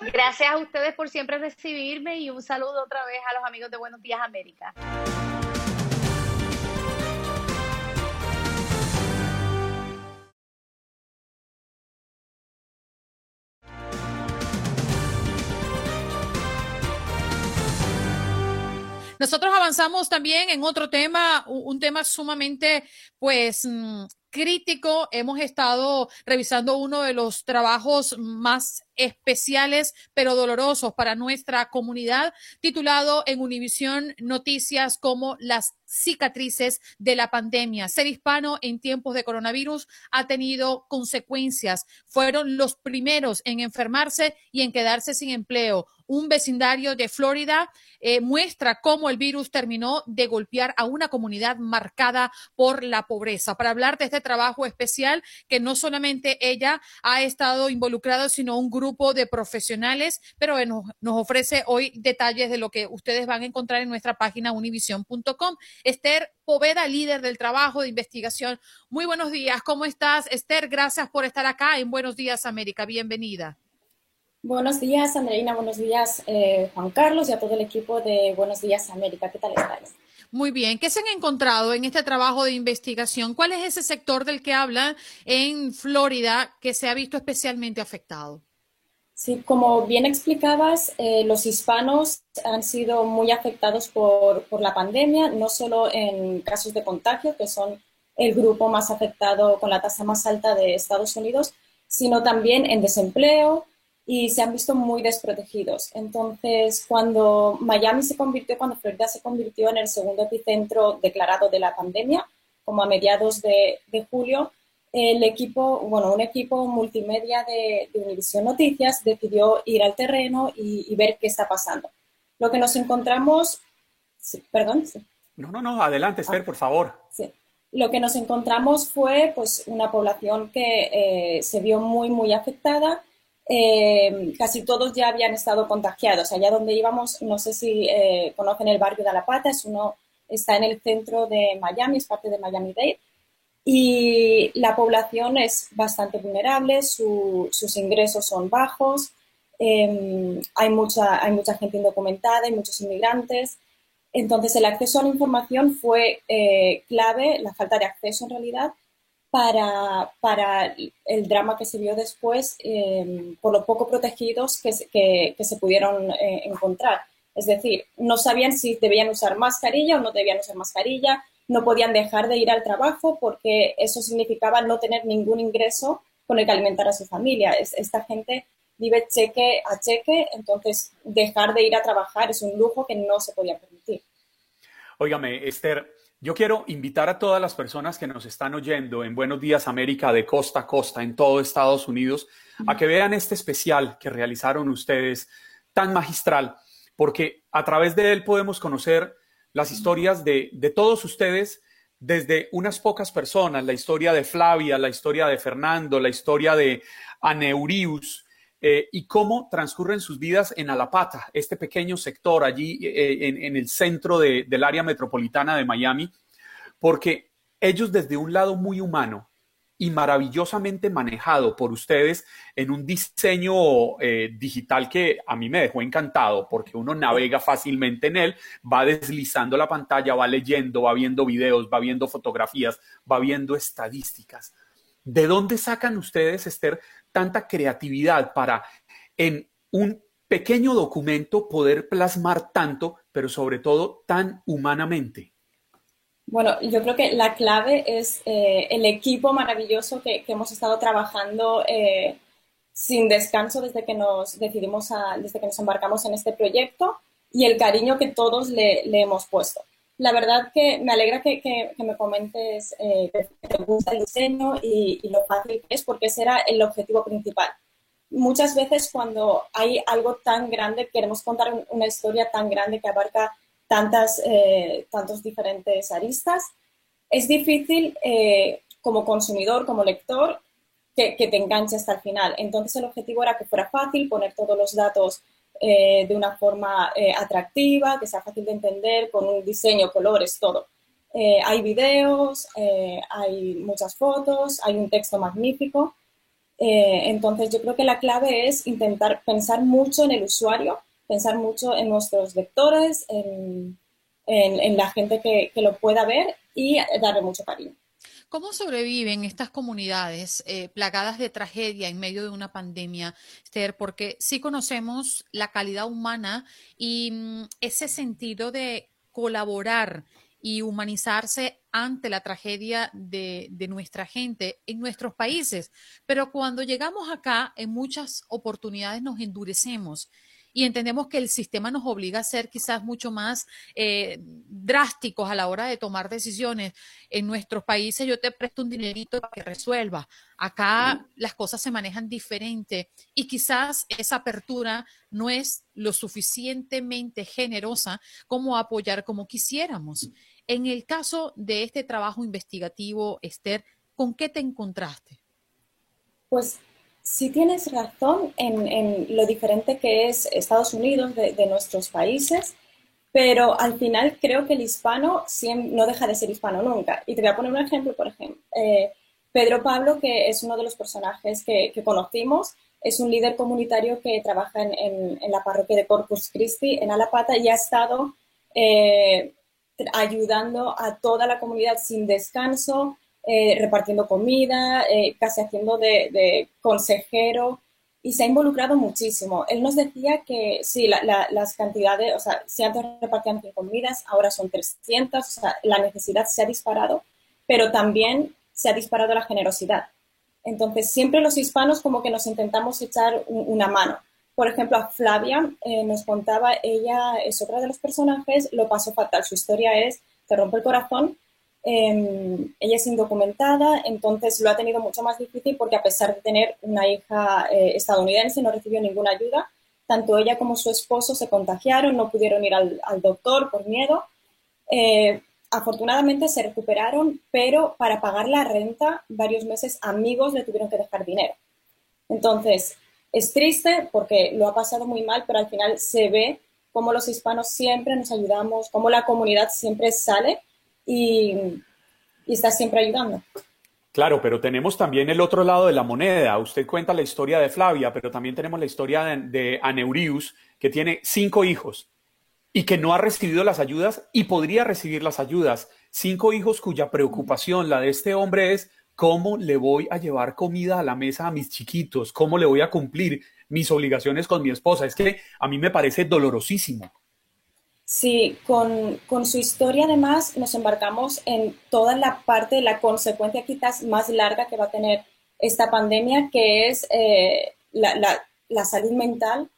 Gracias a ustedes por siempre recibirme y un saludo otra vez a los amigos de Buenos Días América. Nosotros avanzamos también en otro tema, un tema sumamente, pues, mm, crítico. Hemos estado revisando uno de los trabajos más especiales pero dolorosos para nuestra comunidad, titulado en Univisión Noticias como las cicatrices de la pandemia. Ser hispano en tiempos de coronavirus ha tenido consecuencias. Fueron los primeros en enfermarse y en quedarse sin empleo. Un vecindario de Florida eh, muestra cómo el virus terminó de golpear a una comunidad marcada por la pobreza. Para hablar de este trabajo especial que no solamente ella ha estado involucrada, sino un grupo de profesionales, pero nos, nos ofrece hoy detalles de lo que ustedes van a encontrar en nuestra página univision.com. Esther Poveda, líder del trabajo de investigación. Muy buenos días, ¿cómo estás? Esther, gracias por estar acá en Buenos Días América. Bienvenida. Buenos días, Andreina. Buenos días, eh, Juan Carlos, y a todo el equipo de Buenos Días América. ¿Qué tal estáis? Muy bien. ¿Qué se han encontrado en este trabajo de investigación? ¿Cuál es ese sector del que hablan en Florida que se ha visto especialmente afectado? Sí, como bien explicabas, eh, los hispanos han sido muy afectados por, por, la pandemia, no solo en casos de contagio, que son el grupo más afectado con la tasa más alta de Estados Unidos, sino también en desempleo, y se han visto muy desprotegidos. Entonces, cuando Miami se convirtió, cuando Florida se convirtió en el segundo epicentro declarado de la pandemia, como a mediados de, de julio, el equipo, bueno, un equipo multimedia de, de Univision Noticias decidió ir al terreno y, y, ver qué está pasando. Lo que nos encontramos, sí, perdón. Sí. No, no, no, adelante, Esther, ah, por favor. Sí. Lo que nos encontramos fue pues una población que eh, se vio muy, muy afectada eh, casi todos ya habían estado contagiados. Allá donde íbamos, no sé si eh, conocen el barrio de La Pata, es uno, está en el centro de Miami, es parte de Miami-Dade, y la población es bastante vulnerable, su, sus ingresos son bajos, eh, hay, mucha, hay mucha gente indocumentada, hay muchos inmigrantes. Entonces, el acceso a la información fue eh, clave, la falta de acceso en realidad, para, para el drama que se vio después eh, por lo poco protegidos que, que, que se pudieron eh, encontrar. Es decir, no sabían si debían usar mascarilla o no debían usar mascarilla, no podían dejar de ir al trabajo porque eso significaba no tener ningún ingreso con el que alimentar a su familia. Es, esta gente vive cheque a cheque, entonces dejar de ir a trabajar es un lujo que no se podía permitir. Óigame, Esther, yo quiero invitar a todas las personas que nos están oyendo en Buenos Días América de costa a costa en todo Estados Unidos a que vean este especial que realizaron ustedes tan magistral, porque a través de él podemos conocer las historias de, todos ustedes desde unas pocas personas, la historia de Flavia, la historia de Fernando, la historia de Aneurius, eh, y cómo transcurren sus vidas en Alapata, este pequeño sector allí eh, en, en, el centro de, del área metropolitana de Miami, porque ellos desde un lado muy humano y maravillosamente manejado por ustedes en un diseño eh, digital que a mí me dejó encantado porque uno navega fácilmente en él, va deslizando la pantalla, va leyendo, va viendo videos, va viendo fotografías, va viendo estadísticas. ¿De dónde sacan ustedes, Esther, tanta creatividad para en un pequeño documento poder plasmar tanto, pero sobre todo tan humanamente? Bueno, yo creo que la clave es eh, el equipo maravilloso que, hemos estado trabajando eh, sin descanso desde que nos decidimos a, desde que nos embarcamos en este proyecto y el cariño que todos le hemos puesto. La verdad que me alegra que, que, que me comentes eh, que te gusta el diseño y, y, lo fácil que es, porque ese era el objetivo principal. Muchas veces cuando hay algo tan grande, queremos contar una historia tan grande que abarca tantas, eh, tantos diferentes aristas, es difícil eh, como consumidor, como lector, que, que, te enganche hasta el final. Entonces el objetivo era que fuera fácil poner todos los datos eh, de una forma eh, atractiva, que sea fácil de entender, con un diseño, colores, todo. Eh, hay videos, eh, hay muchas fotos, hay un texto magnífico. entonces yo creo que la clave es intentar pensar mucho en el usuario, pensar mucho en nuestros lectores, en, en, en la gente que, que lo pueda ver y darle mucho cariño. ¿Cómo sobreviven estas comunidades eh, plagadas de tragedia en medio de una pandemia, Esther? Porque sí conocemos la calidad humana y mm, ese sentido de colaborar y humanizarse ante la tragedia de, de, nuestra gente en nuestros países. Pero cuando llegamos acá, en muchas oportunidades nos endurecemos y entendemos que el sistema nos obliga a ser quizás mucho más eh, drásticos a la hora de tomar decisiones. En nuestros países yo te presto un dinerito para que resuelva. Acá las cosas se manejan diferente y quizás esa apertura no es lo suficientemente generosa como apoyar como quisiéramos. En el caso de este trabajo investigativo, Esther, ¿con qué te encontraste? Pues sí tienes razón en, lo diferente que es Estados Unidos de, nuestros países, pero al final creo que el hispano no deja de ser hispano nunca. Y te voy a poner un ejemplo, por ejemplo. Eh, Pedro Pablo, que es uno de los personajes que, conocimos, es un líder comunitario que trabaja en, la parroquia de Corpus Christi en Alapata y ha estado eh, ayudando a toda la comunidad sin descanso, eh, repartiendo comida, eh, casi haciendo de, consejero y se ha involucrado muchísimo. Él nos decía que sí, las cantidades, o sea, si antes repartían 100 comidas, ahora son 300, o sea, la necesidad se ha disparado, pero también se ha disparado la generosidad. Entonces, siempre los hispanos como que nos intentamos echar una mano. Por ejemplo, a Flavia eh, nos contaba, ella es otra de los personajes, lo pasó fatal. Su historia es, te rompe el corazón, Em, ella es indocumentada, entonces lo ha tenido mucho más difícil porque a pesar de tener una hija eh, estadounidense no recibió ninguna ayuda. Tanto ella como su esposo se contagiaron, no pudieron ir al, doctor por miedo. Eh, afortunadamente se recuperaron, pero para pagar la renta varios meses amigos le tuvieron que dejar dinero. Entonces, es triste porque lo ha pasado muy mal, pero al final se ve cómo los hispanos siempre nos ayudamos, cómo la comunidad siempre sale y, está siempre ayudando. Claro, pero tenemos también el otro lado de la moneda. Usted cuenta la historia de Flavia, pero también tenemos la historia de, de, Aneurius, que tiene cinco hijos y que no ha recibido las ayudas y podría recibir las ayudas. Cinco hijos cuya preocupación, la de este hombre, es cómo le voy a llevar comida a la mesa a mis chiquitos, cómo le voy a cumplir mis obligaciones con mi esposa. Es que a mí me parece dolorosísimo. Sí, con, su historia además nos embarcamos en toda la parte de la consecuencia quizás más larga que va a tener esta pandemia, que es eh, la, salud mental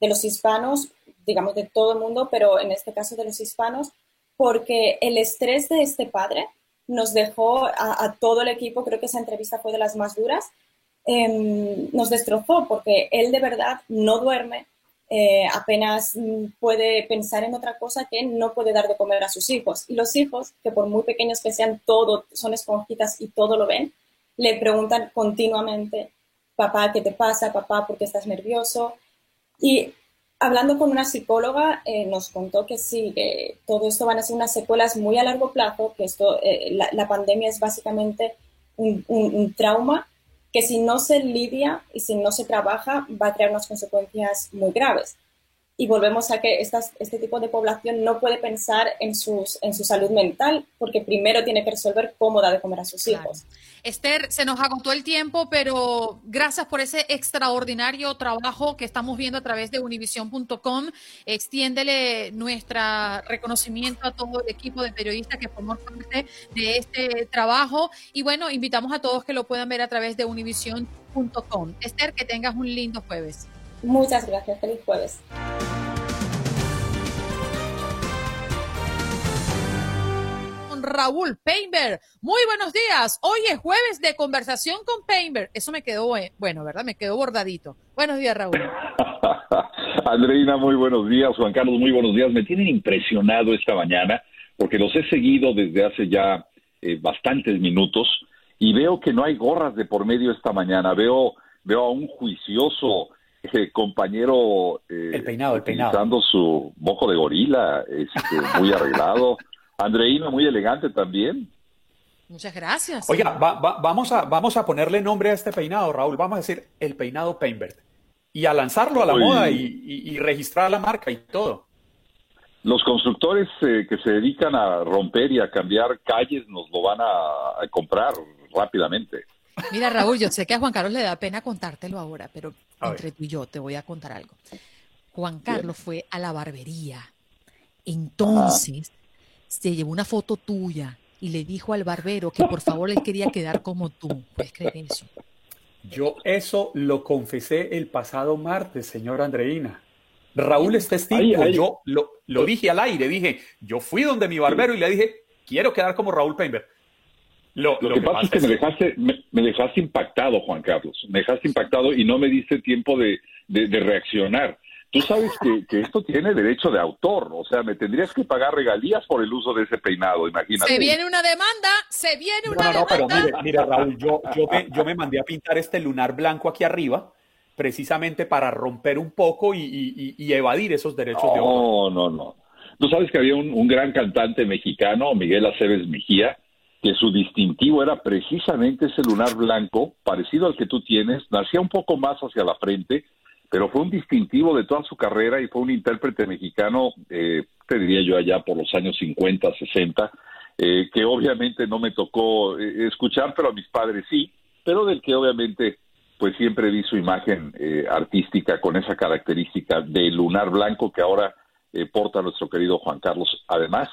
de los hispanos, digamos de todo el mundo, pero en este caso de los hispanos, porque el estrés de este padre nos dejó a, todo el equipo, creo que esa entrevista fue de las más duras, em, nos destrozó porque él de verdad no duerme, eh, apenas mm, puede pensar en otra cosa que no puede dar de comer a sus hijos. Y los hijos, que por muy pequeños que sean, todo, son esponjitas y todo lo ven, le preguntan continuamente, papá, ¿qué te pasa? Papá, ¿por qué estás nervioso? Y hablando con una psicóloga, eh, nos contó que sí, que todo esto van a ser unas secuelas muy a largo plazo, que esto, eh, la, pandemia es básicamente un trauma que si no se lidia y si no se trabaja va a traer unas consecuencias muy graves y volvemos a que este tipo de población no puede pensar en, sus, en su salud mental porque primero tiene que resolver cómo da de comer a sus hijos. Esther, se nos agotó el tiempo, pero gracias por ese extraordinario trabajo que estamos viendo a través de univision.com. Extiéndele nuestro reconocimiento a todo el equipo de periodistas que formó parte de este trabajo y bueno, invitamos a todos que lo puedan ver a través de univision.com. Esther, que tengas un lindo jueves. Muchas gracias. Feliz jueves. Raúl Painter. Muy buenos días. Hoy es jueves de conversación con Painter. Eso me quedó bueno, ¿verdad? Me quedó bordadito. Buenos días, Raúl. Andreina, muy buenos días. Juan Carlos, muy buenos días. Me tienen impresionado esta mañana porque los he seguido desde hace ya eh, bastantes minutos y veo que no hay gorras de por medio esta mañana. Veo, veo a un juicioso compañero eh, el peinado, el utilizando su mojo de gorila, este, muy arreglado. Andreina, muy elegante también. Muchas gracias. Oiga, vamos, a, vamos a ponerle nombre a este peinado, Raúl. Vamos a decir el peinado Painbert. Y a lanzarlo a la moda y, registrar la marca y todo. Los constructores eh, que se dedican a romper y a cambiar calles nos lo van a comprar rápidamente. Mira, Raúl, yo sé que a Juan Carlos le da pena contártelo ahora, pero entre tú y yo te voy a contar algo. Juan Carlos fue a la barbería. Entonces se llevó una foto tuya y le dijo al barbero que por favor él quería quedar como tú. ¿Puedes creer eso? Yo eso lo confesé el pasado martes, señor Andreina. Raúl es testigo. Yo lo, lo, dije al aire. Dije, yo fui donde mi barbero y le dije, quiero quedar como Raúl Peinberg. Lo, que, pasa es que me dejaste, me, dejaste impactado, Juan Carlos. Me dejaste impactado y no me diste tiempo de, reaccionar. tú sabes que, esto tiene derecho de autor, o sea, me tendrías que pagar regalías por el uso de ese peinado, imagínate. Se viene una demanda, se viene una demanda. No, no, pero mire, mire Raúl, yo, yo, me, yo me mandé a pintar este lunar blanco aquí arriba precisamente para romper un poco y, evadir esos derechos de autor. No, no, no. Tú sabes que había un, gran cantante mexicano, Miguel Aceves Mejía, que su distintivo era precisamente ese lunar blanco, parecido al que tú tienes, nacía un poco más hacia la frente, pero fue un distintivo de toda su carrera y fue un intérprete mexicano, eh, te diría yo allá por los años 50, 60, eh, que obviamente no me tocó eh, escuchar, pero a mis padres sí, pero del que obviamente pues siempre vi su imagen eh, artística con esa característica de lunar blanco que ahora porta nuestro querido Juan Carlos, además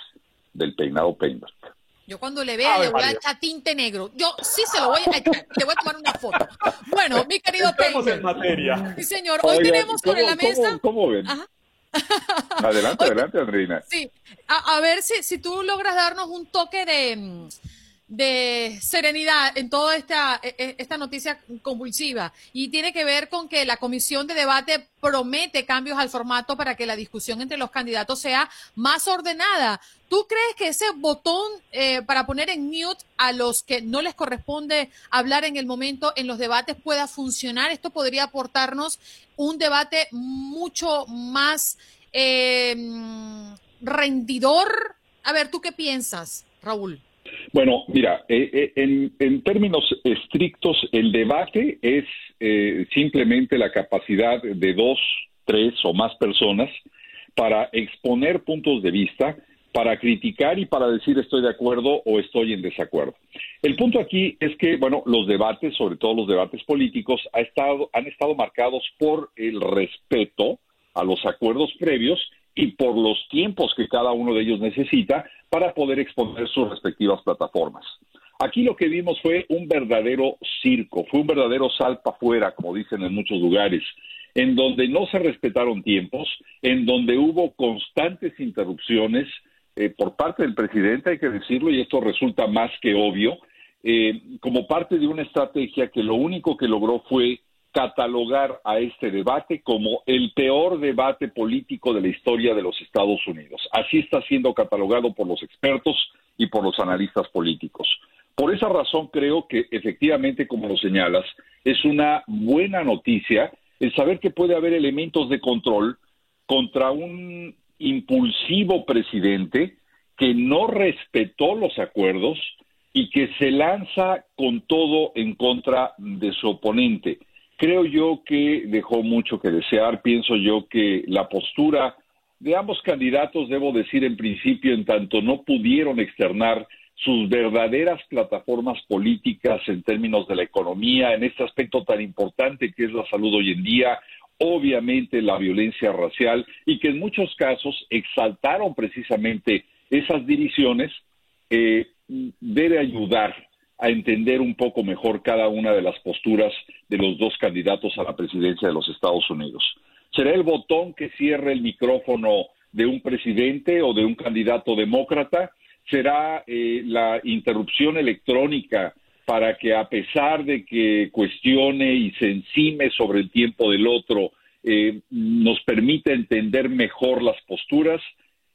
del peinado Painberg. Yo cuando le vea le voy a echar tinte negro. Yo sí se lo voy a echar. Le voy a tomar una foto. Bueno, mi querido Estamos en materia. Sí, señor. Hoy tenemos sobre la mesa... ¿Cómo, ven? Adelante, adelante, Andreina. Sí. A, a ver si, si tú logras darnos un toque de mm, de serenidad en toda esta, e, e, esta noticia convulsiva y tiene que ver con que la comisión de debate promete cambios al formato para que la discusión entre los candidatos sea más ordenada. ¿Tú crees que ese botón eh, para poner en mute a los que no les corresponde hablar en el momento en los debates pueda funcionar? Esto podría aportarnos un debate mucho más eh, rendidor. A ver, ¿tú qué piensas, Raúl? Bueno, mira, eh, eh, en, términos estrictos, el debate es eh, simplemente la capacidad de dos, tres o más personas para exponer puntos de vista, para criticar y para decir estoy de acuerdo o estoy en desacuerdo. El punto aquí es que, bueno, los debates, sobre todo los debates políticos, ha estado, han estado marcados por el respeto a los acuerdos previos y por los tiempos que cada uno de ellos necesita para poder exponer sus respectivas plataformas. Aquí lo que vimos fue un verdadero circo, fue un verdadero salpa afuera, como dicen en muchos lugares, en donde no se respetaron tiempos, en donde hubo constantes interrupciones eh, por parte del presidente, hay que decirlo, y esto resulta más que obvio, eh, como parte de una estrategia que lo único que logró fue catalogar a este debate como el peor debate político de la historia de los Estados Unidos. Así está siendo catalogado por los expertos y por los analistas políticos. Por esa razón creo que efectivamente, como lo señalas, es una buena noticia el saber que puede haber elementos de control contra un impulsivo presidente que no respetó los acuerdos y que se lanza con todo en contra de su oponente creo yo que dejó mucho que desear. Pienso yo que la postura de ambos candidatos, debo decir en principio, en tanto no pudieron externar sus verdaderas plataformas políticas en términos de la economía, en este aspecto tan importante que es la salud hoy en día, obviamente la violencia racial y que en muchos casos exaltaron precisamente esas divisiones, eh, debe ayudar a entender un poco mejor cada una de las posturas de los dos candidatos a la presidencia de los Estados Unidos. ¿Será el botón que cierre el micrófono de un presidente o de un candidato demócrata? ¿Será eh, la interrupción electrónica para que a pesar de que cuestione y se encime sobre el tiempo del otro, eh, nos permita entender mejor las posturas?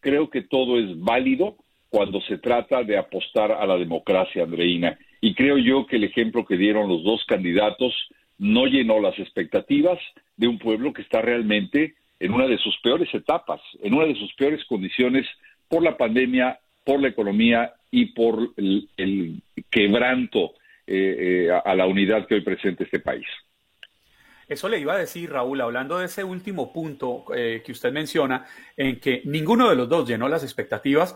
Creo que todo es válido cuando se trata de apostar a la democracia, Andreina. Y creo yo que el ejemplo que dieron los dos candidatos no llenó las expectativas de un pueblo que está realmente en una de sus peores etapas, en una de sus peores condiciones por la pandemia, por la economía y por el, quebranto eh, eh, a la unidad que hoy presenta este país. Eso le iba a decir, Raúl, hablando de ese último punto eh, que usted menciona, en que ninguno de los dos llenó las expectativas,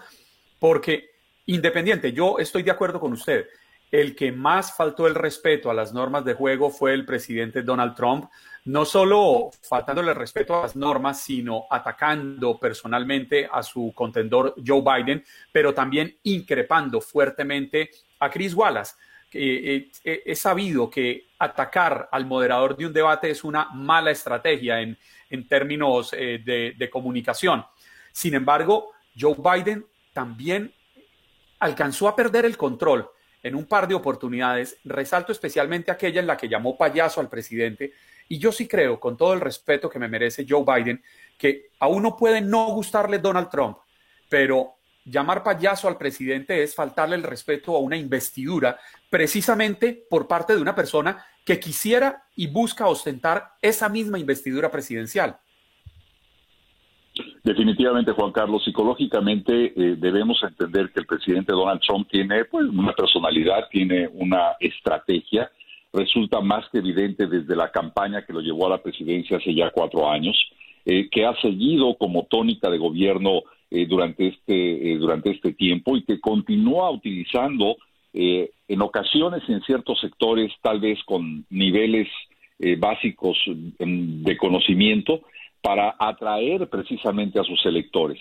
porque independiente, yo estoy de acuerdo con usted, el que más faltó el respeto a las normas de juego fue el presidente Donald Trump, no solo faltándole respeto a las normas, sino atacando personalmente a su contendor Joe Biden, pero también increpando fuertemente a Chris Wallace. Eh, eh, he sabido que atacar al moderador de un debate es una mala estrategia en, términos eh, de comunicación. Sin embargo, Joe Biden también alcanzó a perder el control en un par de oportunidades, resalto especialmente aquella en la que llamó payaso al presidente Y yo sí creo, con todo el respeto que me merece Joe Biden, que a uno puede no gustarle Donald Trump, pero llamar payaso al presidente es faltarle el respeto a una investidura precisamente por parte de una persona que quisiera y busca ostentar esa misma investidura presidencial. Definitivamente, Juan Carlos, psicológicamente eh, debemos entender que el presidente Donald Trump tiene pues, una personalidad, tiene una estrategia. Resulta más que evidente desde la campaña que lo llevó a la presidencia hace ya cuatro años, eh, que ha seguido como tónica de gobierno eh, durante, este, durante este tiempo y que continúa utilizando en ocasiones en ciertos sectores, tal vez con niveles básicos mm, de conocimiento, para atraer precisamente a sus electores.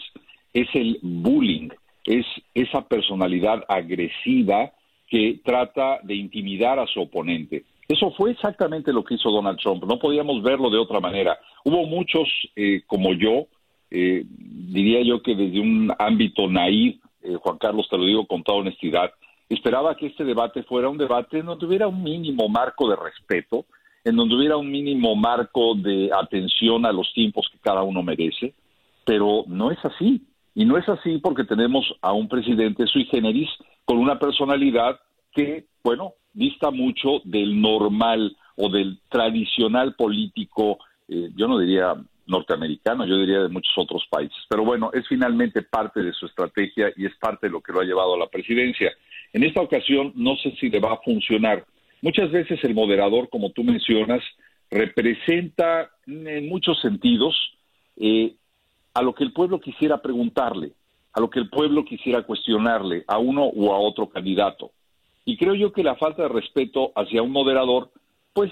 Es el bullying, es esa personalidad agresiva que trata de intimidar a su oponente. Eso fue exactamente lo que hizo Donald Trump. No podíamos verlo de otra manera. Hubo muchos eh, como yo, eh, diría yo que desde un ámbito naíz, eh, Juan Carlos, te lo digo con toda honestidad, esperaba que este debate fuera un debate no tuviera un mínimo marco de respeto, en donde hubiera un mínimo marco de atención a los tiempos que cada uno merece, pero no es así. Y no es así porque tenemos a un presidente sui generis con una personalidad que, bueno, dista mucho del normal o del tradicional político, eh, yo no diría norteamericano, yo diría de muchos otros países. Pero bueno, es finalmente parte de su estrategia y es parte de lo que lo ha llevado a la presidencia. En esta ocasión no sé si le va a funcionar Muchas veces el moderador, como tú mencionas, representa en muchos sentidos eh, a lo que el pueblo quisiera preguntarle, a lo que el pueblo quisiera cuestionarle a uno o a otro candidato. Y creo yo que la falta de respeto hacia un moderador, pues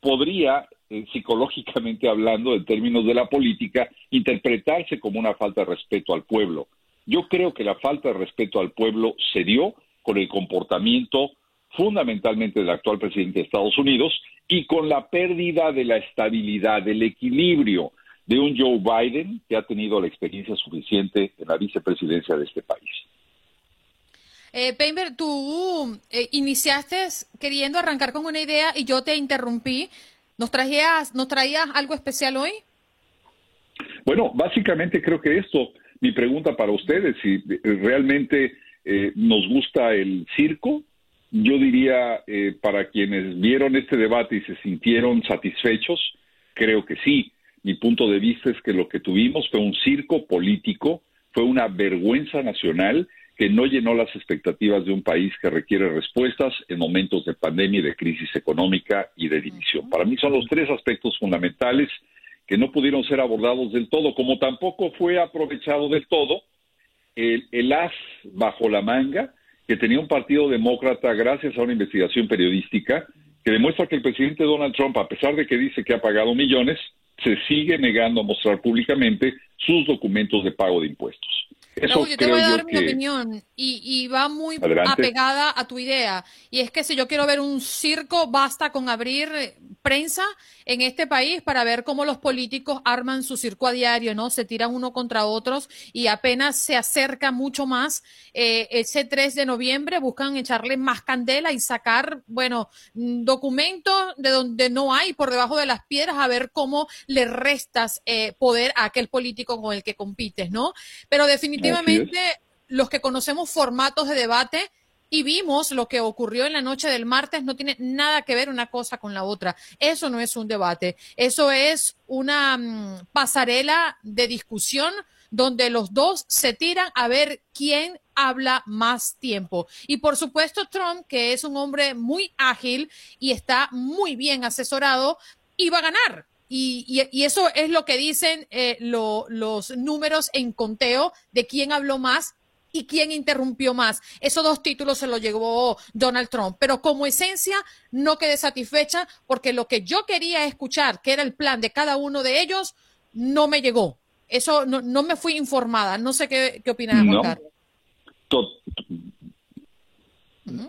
podría, eh, psicológicamente hablando, en términos de la política, interpretarse como una falta de respeto al pueblo. Yo creo que la falta de respeto al pueblo se dio con el comportamiento fundamentalmente del actual presidente de Estados Unidos, y con la pérdida de la estabilidad, del equilibrio de un Joe Biden que ha tenido la experiencia suficiente en la vicepresidencia de este país. Eh, Pember, tú eh, iniciaste queriendo arrancar con una idea y yo te interrumpí. ¿Nos traías, ¿Nos traías algo especial hoy? Bueno, básicamente creo que esto, mi pregunta para ustedes, si eh, realmente eh, nos gusta el circo, yo diría, eh, para quienes vieron este debate y se sintieron satisfechos, creo que sí. Mi punto de vista es que lo que tuvimos fue un circo político, fue una vergüenza nacional que no llenó las expectativas de un país que requiere respuestas en momentos de pandemia y de crisis económica y de división. Para mí son los tres aspectos fundamentales que no pudieron ser abordados del todo, como tampoco fue aprovechado del todo el, el as bajo la manga que tenía un partido demócrata gracias a una investigación periodística que demuestra que el presidente Donald Trump, a pesar de que dice que ha pagado millones, se sigue negando a mostrar públicamente sus documentos de pago de impuestos. Eso yo te voy a dar mi opinión y, va muy apegada a tu idea. Y es que si yo quiero ver un circo, basta con abrir prensa en este país para ver cómo los políticos arman su circo a diario, ¿no? Se tiran uno contra otros y apenas se acerca mucho más eh, ese 3 de noviembre, buscan echarle más candela y sacar, bueno, documentos de donde no hay por debajo de las piedras a ver cómo le restas eh, poder a aquel político con el que compites, ¿no? Pero definitivamente los que conocemos formatos de debate, y vimos lo que ocurrió en la noche del martes, no tiene nada que ver una cosa con la otra. Eso no es un debate, eso es una mm, pasarela de discusión donde los dos se tiran a ver quién habla más tiempo. Y por supuesto Trump, que es un hombre muy ágil y está muy bien asesorado, iba a ganar. Y, eso es lo que dicen eh, los números en conteo de quién habló más y quién interrumpió más. Esos dos títulos se los llevó Donald Trump, pero como esencia no quedé satisfecha porque lo que yo quería escuchar, que era el plan de cada uno de ellos, no me llegó. Eso no, me fui informada. No sé qué, qué opinas, no.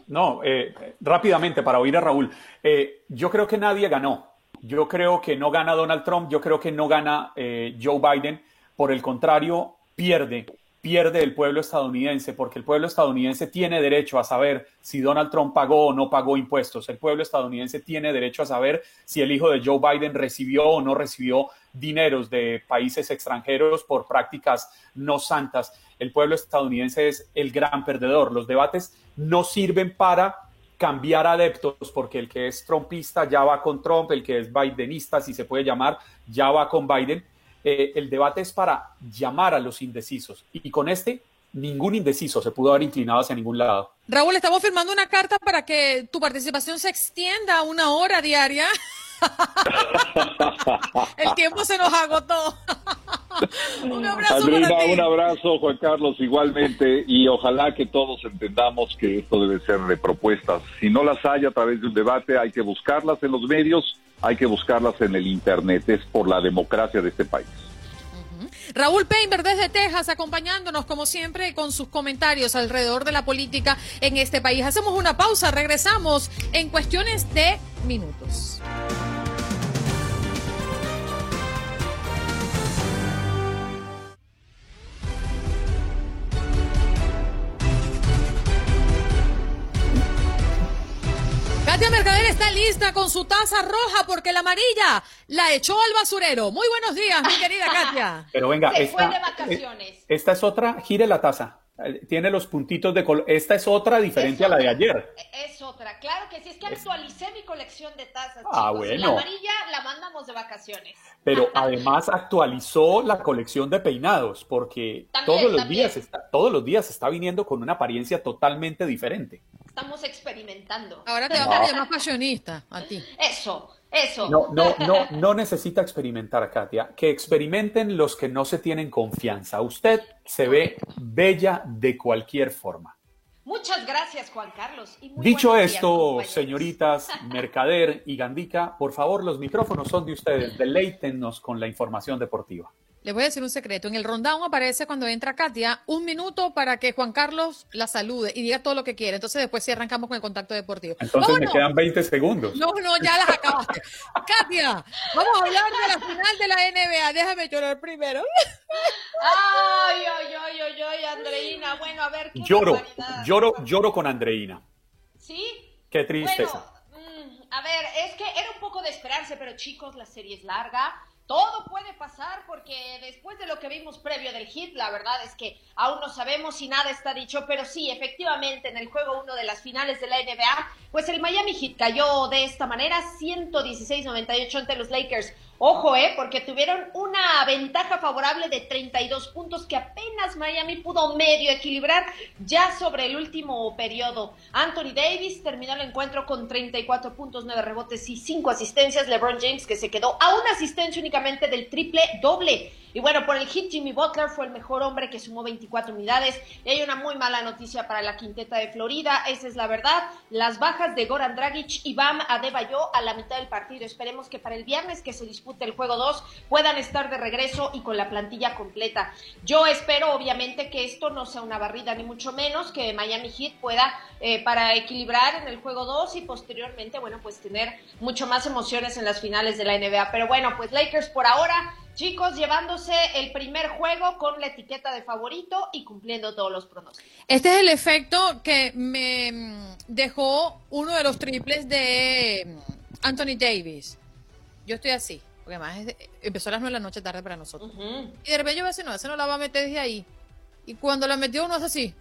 No, eh, rápidamente para oír a Raúl. Eh, yo creo que nadie ganó. Yo creo que no gana Donald Trump, yo creo que no gana eh, Joe Biden. Por el contrario, pierde pierde el pueblo estadounidense, porque el pueblo estadounidense tiene derecho a saber si Donald Trump pagó o no pagó impuestos. El pueblo estadounidense tiene derecho a saber si el hijo de Joe Biden recibió o no recibió dineros de países extranjeros por prácticas no santas. El pueblo estadounidense es el gran perdedor. Los debates no sirven para cambiar adeptos, porque el que es trumpista ya va con Trump, el que es bidenista, si se puede llamar, ya va con Biden eh, el debate es para llamar a los indecisos. Y con este, ningún indeciso se pudo haber inclinado hacia ningún lado. Raúl, estamos firmando una carta para que tu participación se extienda a una hora diaria. el tiempo se nos agotó. un abrazo un abrazo, Juan Carlos, igualmente, y ojalá que todos entendamos que esto debe ser de propuestas. Si no las hay a través de un debate, hay que buscarlas en los medios hay que buscarlas en el Internet, es por la democracia de este país. Raúl Peinberg desde Texas acompañándonos como siempre con sus comentarios alrededor de la política en este país. Hacemos una pausa, regresamos en cuestiones de minutos. Katia Mercader está lista con su taza roja porque la amarilla la echó al basurero. Muy buenos días, mi querida Katia. Pero venga, Se esta, fue de vacaciones. esta es otra, gire la taza. Tiene los puntitos de color. Esta es otra diferente a la de ayer. Es otra, claro que sí, es que actualicé mi colección de tazas. Ah, chicos, bueno. La amarilla la mandamos de vacaciones. Pero además actualizó la colección de peinados porque También, todos los también. días está, todos los días está viniendo con una apariencia totalmente diferente. Estamos experimentando. Ahora te vamos a llamar fashionista a ti. Eso, eso. No, no, no, no necesita experimentar, Katia. Que experimenten los que no se tienen confianza. Usted se ve bella de cualquier forma. Muchas gracias, Juan Carlos. y muy Dicho días, esto, señoritas Mercader y Gandica, por favor, los micrófonos son de ustedes. Deleítennos con la información deportiva. Les voy a decir un secreto. En el rundown aparece cuando entra Katia un minuto para que Juan Carlos la salude y diga todo lo que quiere. Entonces después sí arrancamos con el contacto deportivo. Entonces me quedan 20 segundos. No, no, ya las acabaste. Katia, vamos a hablar de la final de la NBA. Déjame llorar primero. Ay, ay, ay, ay, ay, Andreina. Bueno, a ver, qué Lloro, barbaridad. lloro, lloro con Andreina. ¿Sí? Qué tristeza. Bueno, mm, a ver, es que era un poco de esperarse, pero chicos, la serie es larga. Todo puede pasar porque después de lo que vimos previo del hit, la verdad es que aún no sabemos si nada está dicho, pero sí, efectivamente, en el juego 1 de las finales de la NBA, pues el Miami Heat cayó de esta manera, 116-98 ante los Lakers. Ojo, eh, porque tuvieron una ventaja favorable de 32 puntos que apenas Miami pudo medio equilibrar ya sobre el último periodo. Anthony Davis terminó el encuentro con 34 puntos, 9 rebotes y 5 asistencias. LeBron James que se quedó a una asistencia únicamente del triple doble. Y bueno, por el hit, Jimmy Butler fue el mejor hombre que sumó 24 unidades. Y hay una muy mala noticia para la quinteta de Florida, esa es la verdad. Las bajas de Goran Dragic y Bam Adebayo a la mitad del partido. Esperemos que para el viernes que se dispute el juego 2 puedan estar de regreso y con la plantilla completa. Yo espero, obviamente, que esto no sea una barrida, ni mucho menos, que Miami Heat pueda eh, para equilibrar en el juego 2 y posteriormente, bueno, pues tener mucho más emociones en las finales de la NBA. Pero bueno, pues Lakers por ahora Chicos, llevándose el primer juego con la etiqueta de favorito y cumpliendo todos los pronósticos. Este es el efecto que me mm, dejó uno de los triples de mm, Anthony Davis. Yo estoy así, porque además es- empezó a las 9 de la noche tarde para nosotros. Y de repente yo veo así, no, ese no la va a meter desde ahí. Y cuando la metió uno hace así.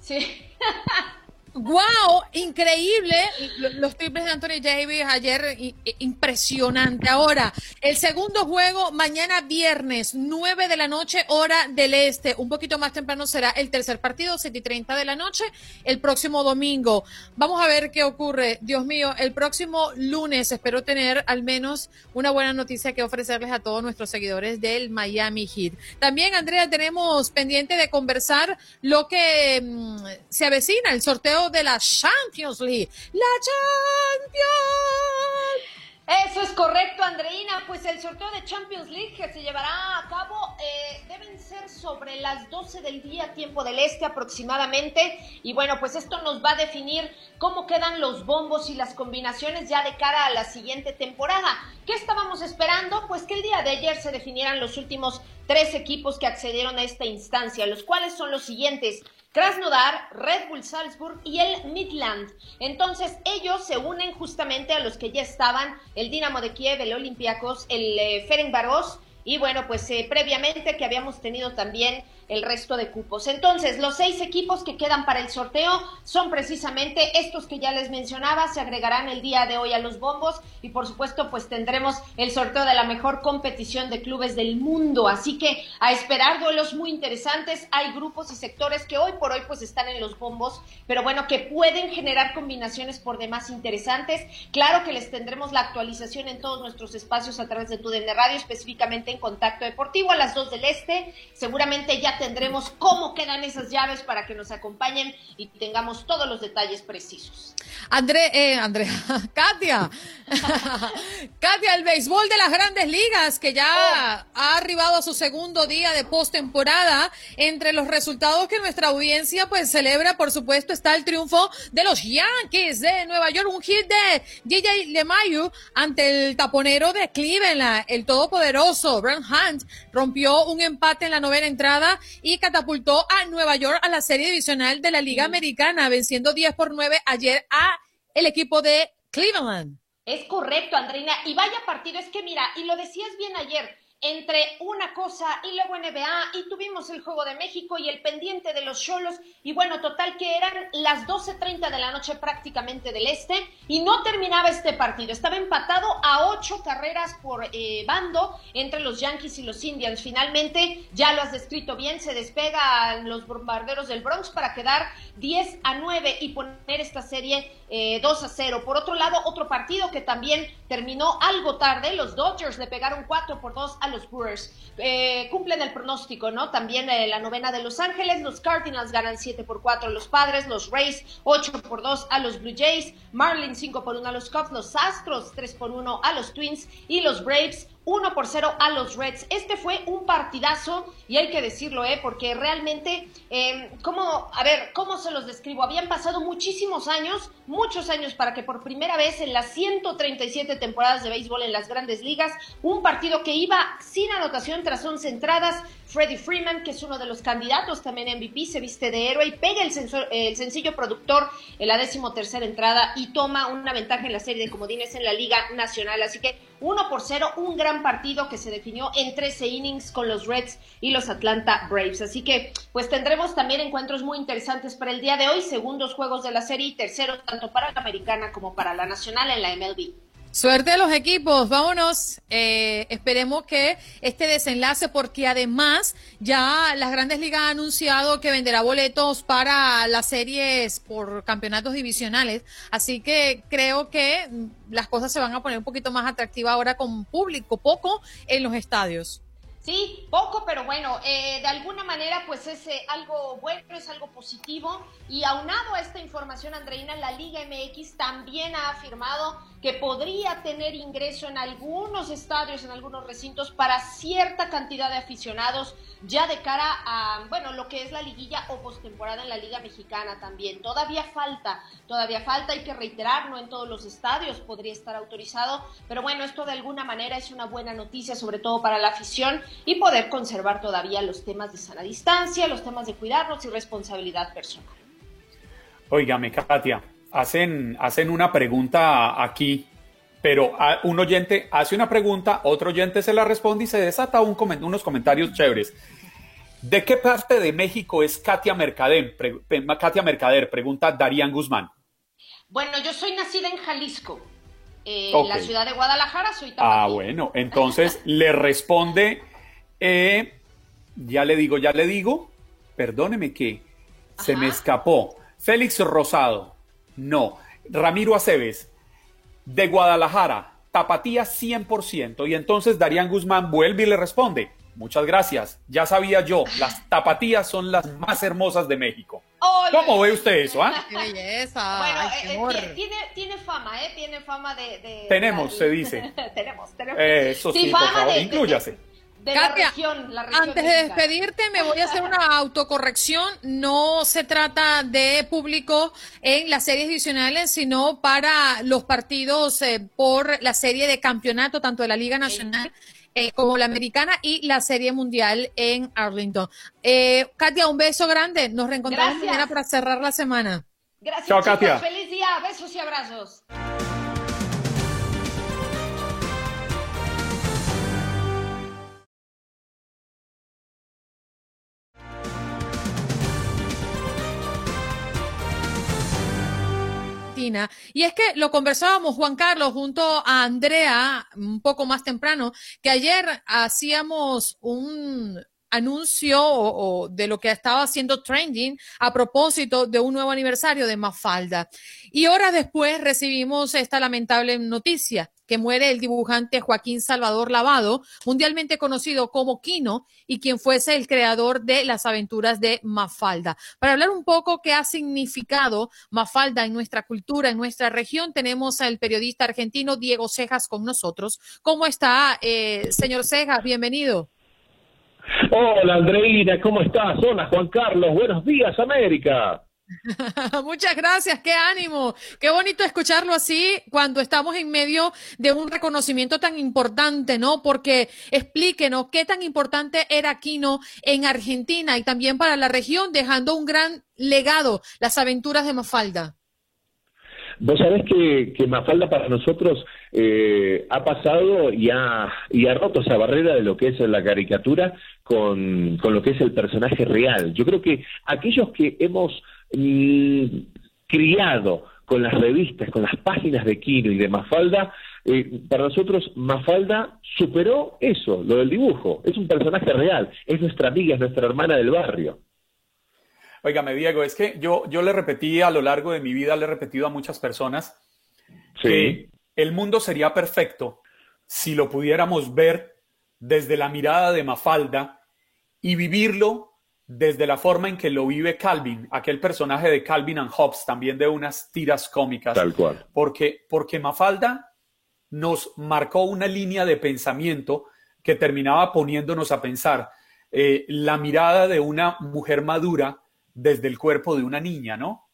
Sí. ¡Wow! Increíble. Lo- Los triples de Anthony Davis ayer, impresionante. Ahora, el segundo juego, mañana viernes, 9 de la noche, hora del este. Un poquito más temprano será el tercer partido, 7 y 30 de la noche, el próximo domingo. Vamos a ver qué ocurre. Dios mío, el próximo lunes espero tener al menos una buena noticia que ofrecerles a todos nuestros seguidores del Miami Heat. También, Andrea, tenemos pendiente de conversar lo que mm, se avecina, el sorteo de la Champions League. ¡La Champions! Eso es correcto, Andreina. Pues el sorteo de Champions League que se llevará a cabo eh, deben ser sobre las 12 del día, tiempo del este aproximadamente. Y bueno, pues esto nos va a definir cómo quedan los bombos y las combinaciones ya de cara a la siguiente temporada. ¿Qué estábamos esperando? Pues que el día de ayer se definieran los últimos tres equipos que accedieron a esta instancia, los cuales son los siguientes. Krasnodar, Red Bull Salzburg y el Midland. Entonces ellos se unen justamente a los que ya estaban, el Dinamo de Kiev, el Olympiacos, el eh, Ferencváros y bueno, pues eh, previamente que habíamos tenido también el resto de cupos. Entonces, los seis equipos que quedan para el sorteo son precisamente estos que ya les mencionaba, se agregarán el día de hoy a los bombos y por supuesto pues tendremos el sorteo de la mejor competición de clubes del mundo. Así que a esperar duelos muy interesantes, hay grupos y sectores que hoy por hoy pues están en los bombos, pero bueno, que pueden generar combinaciones por demás interesantes. Claro que les tendremos la actualización en todos nuestros espacios a través de tu Radio, específicamente en Contacto Deportivo a las 2 del Este. Seguramente ya tendremos cómo quedan esas llaves para que nos acompañen y tengamos todos los detalles precisos. André, eh, Andrea, Katia, Katia, el béisbol de las grandes ligas que ya ha arribado a su segundo día de postemporada. Entre los resultados que nuestra audiencia pues celebra, por supuesto, está el triunfo de los Yankees de Nueva York, un hit de DJ LeMayu ante el taponero de Cleveland, el todopoderoso Brent Hunt rompió un empate en la novena entrada y catapultó a Nueva York a la serie divisional de la Liga Americana, venciendo 10 por 9 ayer a el equipo de Cleveland. Es correcto, Andreina. Y vaya partido, es que mira, y lo decías bien ayer, entre una cosa y luego NBA y tuvimos el Juego de México y el pendiente de los Cholos y bueno, total que eran las 12.30 de la noche prácticamente del este y no terminaba este partido, estaba empatado a ocho carreras por eh, bando entre los Yankees y los Indians. Finalmente, ya lo has descrito bien, se despegan los bombarderos del Bronx para quedar 10 a 9 y poner esta serie eh, 2 a 0. Por otro lado, otro partido que también terminó algo tarde, los Dodgers le pegaron 4 por 2 a los Brewers. Eh, cumplen el pronóstico, ¿no? También eh, la novena de Los Ángeles, los Cardinals ganan 7 por 4 a los Padres, los Rays 8 por 2 a los Blue Jays, Marlins 5 por 1 a los Cubs, los Astros 3 por 1 a los Twins y los Braves 1 por 0 a los Reds. Este fue un partidazo y hay que decirlo, ¿eh? Porque realmente, eh, ¿cómo, a ver, ¿cómo se los describo? Habían pasado muchísimos años, muchos años para que por primera vez en las 137 temporadas de béisbol en las grandes ligas, un partido que iba sin anotación tras 11 entradas, Freddie Freeman, que es uno de los candidatos también MVP, se viste de héroe y pega el, el sencillo productor en la décimo tercera entrada y toma una ventaja en la serie de comodines en la Liga Nacional. Así que 1 por 0, un gran partido que se definió en 13 innings con los Reds y los Atlanta Braves. Así que pues tendremos también encuentros muy interesantes para el día de hoy, segundos juegos de la serie y terceros tanto para la americana como para la nacional en la MLB. Suerte a los equipos, vámonos. Eh, esperemos que este desenlace, porque además ya las grandes ligas han anunciado que venderá boletos para las series por campeonatos divisionales. Así que creo que las cosas se van a poner un poquito más atractivas ahora con público, poco en los estadios. Sí, poco, pero bueno, eh, de alguna manera pues es eh, algo bueno, es algo positivo. Y aunado a esta información, Andreina, la Liga MX también ha afirmado que podría tener ingreso en algunos estadios, en algunos recintos, para cierta cantidad de aficionados, ya de cara a, bueno, lo que es la liguilla o postemporada en la Liga Mexicana también. Todavía falta, todavía falta, hay que reiterar, no en todos los estadios podría estar autorizado, pero bueno, esto de alguna manera es una buena noticia, sobre todo para la afición, y poder conservar todavía los temas de sana distancia, los temas de cuidarnos y responsabilidad personal. Óigame, Katia, hacen, hacen una pregunta aquí, pero un oyente hace una pregunta, otro oyente se la responde y se desata un unos comentarios chéveres. ¿De qué parte de México es Katia Mercader? Katia Mercader, pregunta Darían Guzmán. Bueno, yo soy nacida en Jalisco, en la ciudad de Guadalajara, soy Ah, bueno, entonces le responde, eh, ya le digo, ya le digo, perdóneme que se me escapó. Félix Rosado, no. Ramiro Aceves, de Guadalajara, tapatía 100%. Y entonces Darían Guzmán vuelve y le responde, muchas gracias, ya sabía yo, las tapatías son las más hermosas de México. ¿Cómo ve usted eso? Ah? ¡Qué belleza! Bueno, eh, eh, tiene, tiene, fama, ¿eh? Tiene fama de... tenemos, se dice. tenemos, tenemos. Eso sí, por favor, inclúyase antes de despedirte, me voy a hacer una autocorrección. No se trata de público en las series adicionales, sino para los partidos eh, por la serie de campeonato, tanto de la Liga Nacional eh, como la americana y la Serie Mundial en Arlington. Eh, Katia, un beso grande. Nos reencontramos mañana para cerrar la semana. Gracias, Chao, Katia. Feliz día. Besos y abrazos. Y es que lo conversábamos, Juan Carlos, junto a Andrea, un poco más temprano, que ayer hacíamos un anuncio o, de lo que estaba haciendo trending a propósito de un nuevo aniversario de Mafalda. Y horas después recibimos esta lamentable noticia que muere el dibujante Joaquín Salvador Lavado, mundialmente conocido como Kino y quien fuese el creador de las aventuras de Mafalda. Para hablar un poco qué ha significado Mafalda en nuestra cultura, en nuestra región, tenemos al periodista argentino Diego Cejas con nosotros. ¿Cómo está, eh, señor Cejas? Bienvenido. Hola Andreina, ¿cómo estás? Hola Juan Carlos, buenos días América. Muchas gracias, qué ánimo, qué bonito escucharlo así cuando estamos en medio de un reconocimiento tan importante, ¿no? Porque explíquenos qué tan importante era Aquino en Argentina y también para la región, dejando un gran legado, las aventuras de Mafalda. Vos sabés que, que Mafalda para nosotros eh, ha pasado y ha, y ha roto esa barrera de lo que es la caricatura con, con lo que es el personaje real. Yo creo que aquellos que hemos mm, criado con las revistas, con las páginas de Kino y de Mafalda, eh, para nosotros Mafalda superó eso, lo del dibujo. Es un personaje real, es nuestra amiga, es nuestra hermana del barrio. Óigame, Diego, es que yo, yo le repetí a lo largo de mi vida, le he repetido a muchas personas que el mundo sería perfecto si lo pudiéramos ver desde la mirada de Mafalda y vivirlo desde la forma en que lo vive Calvin, aquel personaje de Calvin and Hobbes, también de unas tiras cómicas. Tal cual. Porque, porque Mafalda nos marcó una línea de pensamiento que terminaba poniéndonos a pensar eh, la mirada de una mujer madura desde el cuerpo de una niña, ¿no?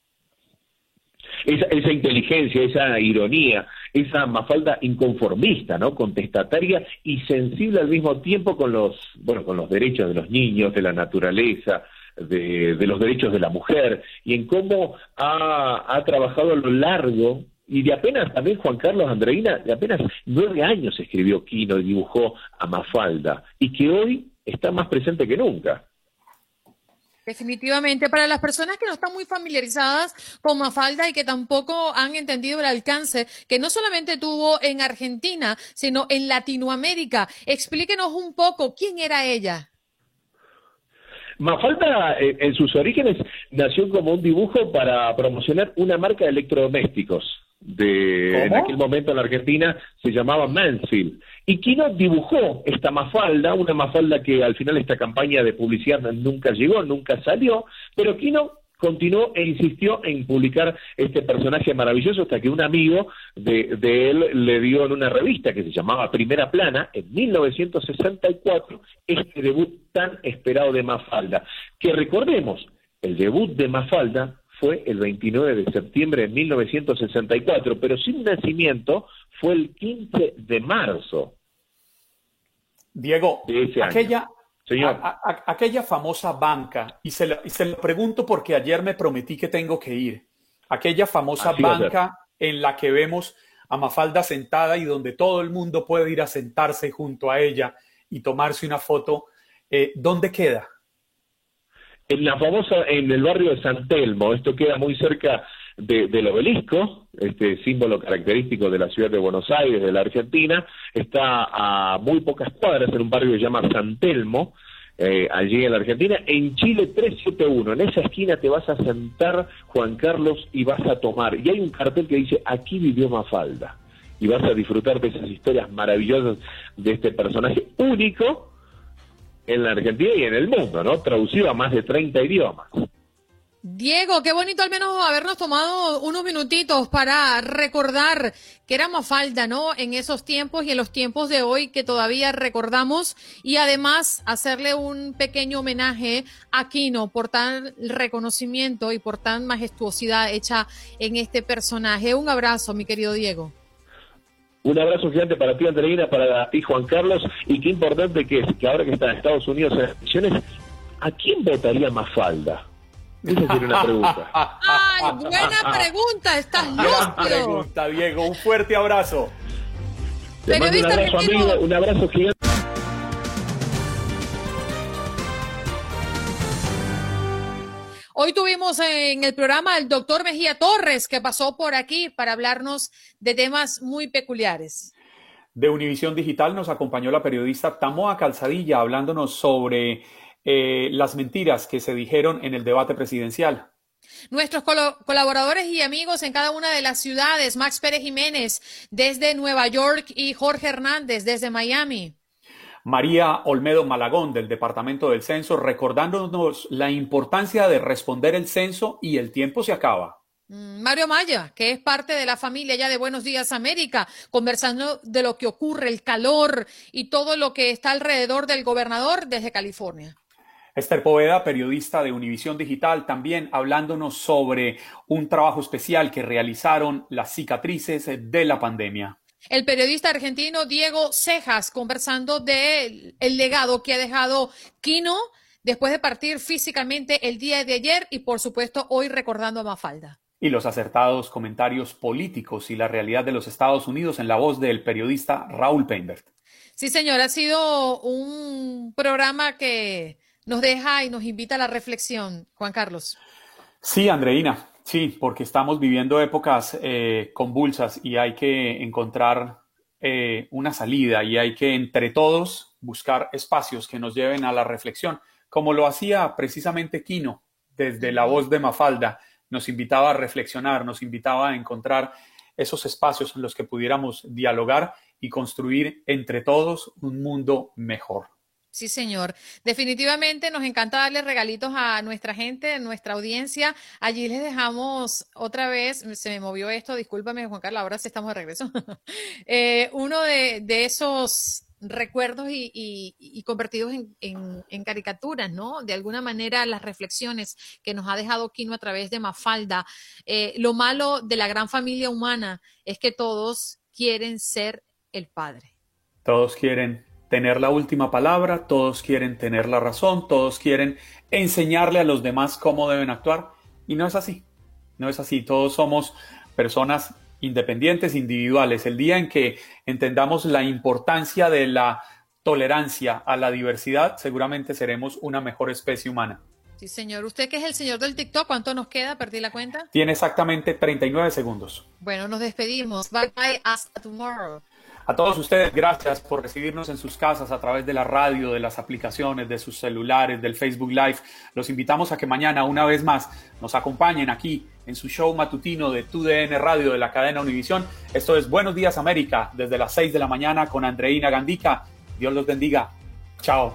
Esa, esa, inteligencia, esa ironía, esa mafalda inconformista, ¿no? Contestataria y sensible al mismo tiempo con los, bueno, con los derechos de los niños, de la naturaleza, de, los derechos de la mujer, y en cómo ha, trabajado a lo largo y de apenas también Juan Carlos Andreina, de apenas nueve años escribió Quino y dibujó a Mafalda, y que hoy está más presente que nunca. Definitivamente, para las personas que no están muy familiarizadas con Mafalda y que tampoco han entendido el alcance que no solamente tuvo en Argentina, sino en Latinoamérica, explíquenos un poco quién era ella. Mafalda eh, en sus orígenes nació como un dibujo para promocionar una marca de electrodomésticos de en aquel momento en la Argentina se llamaba Mansfield. Y Kino dibujó esta mafalda, una mafalda que al final esta campaña de publicidad nunca llegó, nunca salió, pero Kino continuó e insistió en publicar este personaje maravilloso hasta que un amigo de, de, él le dio en una revista que se llamaba Primera Plana, en 1964, este debut tan esperado de Mafalda. Que recordemos, el debut de Mafalda fue el 29 de septiembre de 1964, pero sin nacimiento fue el 15 de marzo. Diego, aquella, aquella famosa banca, y se, lo, pregunto porque ayer me prometí que tengo que ir, aquella famosa banca en la que vemos a Mafalda sentada y donde todo el mundo puede ir a sentarse junto a ella y tomarse una foto, eh, ¿dónde queda? En la famosa, en el barrio de San Telmo, esto queda muy cerca del obelisco, este símbolo característico de la ciudad de Buenos Aires, de la Argentina, está a muy pocas cuadras en un barrio que se llama San Telmo, eh, allí en la Argentina, en Chile 371, en esa esquina te vas a sentar, Juan Carlos, y vas a tomar, y hay un cartel que dice, aquí vivió Mafalda, y vas a disfrutar de esas historias maravillosas de este personaje único, en la Argentina y en el mundo, ¿no? Traducido a más de 30 idiomas. Diego, qué bonito al menos habernos tomado unos minutitos para recordar que era Mafalda, ¿no? En esos tiempos y en los tiempos de hoy que todavía recordamos y además hacerle un pequeño homenaje a Kino por tan reconocimiento y por tan majestuosidad hecha en este personaje. Un abrazo, mi querido Diego. Un abrazo gigante para ti, Andreina, para ti, Juan Carlos. Y qué importante que es que ahora que está en Estados Unidos en elecciones, ¿a quién votaría más falda? Esa sería una pregunta. ¡Ay, buena pregunta! ¡Estás loco! pregunta, Diego. Un fuerte abrazo. Te mando un abrazo, amigo. Un abrazo gigante. Hoy tuvimos en el programa al doctor Mejía Torres, que pasó por aquí para hablarnos de temas muy peculiares. De Univisión Digital nos acompañó la periodista Tamoa Calzadilla hablándonos sobre eh, las mentiras que se dijeron en el debate presidencial. Nuestros colaboradores y amigos en cada una de las ciudades, Max Pérez Jiménez desde Nueva York y Jorge Hernández desde Miami. María Olmedo Malagón del Departamento del Censo, recordándonos la importancia de responder el censo y el tiempo se acaba. Mm, Mario Maya, que es parte de la familia ya de Buenos Días América, conversando de lo que ocurre, el calor y todo lo que está alrededor del gobernador desde California. Esther Poveda, periodista de Univisión Digital, también hablándonos sobre un trabajo especial que realizaron las cicatrices de la pandemia. El periodista argentino Diego Cejas conversando del el legado que ha dejado Quino después de partir físicamente el día de ayer y por supuesto hoy recordando a Mafalda. Y los acertados comentarios políticos y la realidad de los Estados Unidos en la voz del periodista Raúl Peinbert. Sí, señor, ha sido un programa que nos deja y nos invita a la reflexión, Juan Carlos. Sí, Andreina, Sí, porque estamos viviendo épocas eh, convulsas y hay que encontrar eh, una salida y hay que entre todos buscar espacios que nos lleven a la reflexión, como lo hacía precisamente Quino desde la voz de Mafalda, nos invitaba a reflexionar, nos invitaba a encontrar esos espacios en los que pudiéramos dialogar y construir entre todos un mundo mejor. Sí, señor. Definitivamente nos encanta darle regalitos a nuestra gente, a nuestra audiencia. Allí les dejamos otra vez, se me movió esto, discúlpame Juan Carlos, ahora sí estamos de regreso. Eh, uno de, esos recuerdos y, convertidos en, caricaturas, ¿no? De alguna manera las reflexiones que nos ha dejado Kino a través de Mafalda. Eh, lo malo de la gran familia humana es que todos quieren ser el padre. Todos quieren tener la última palabra, todos quieren tener la razón, todos quieren enseñarle a los demás cómo deben actuar y no es así, no es así, todos somos personas independientes, individuales. El día en que entendamos la importancia de la tolerancia a la diversidad, seguramente seremos una mejor especie humana. Sí, señor. Usted que es el señor del TikTok, ¿cuánto nos queda? ¿Perdí la cuenta? Tiene exactamente 39 segundos. Bueno, nos despedimos. Bye bye, hasta tomorrow. A todos ustedes, gracias por recibirnos en sus casas a través de la radio, de las aplicaciones, de sus celulares, del Facebook Live. Los invitamos a que mañana, una vez más, nos acompañen aquí en su show matutino de TUDN Radio de la cadena Univisión. Esto es Buenos Días América, desde las 6 de la mañana con Andreina Gandica. Dios los bendiga. Chao.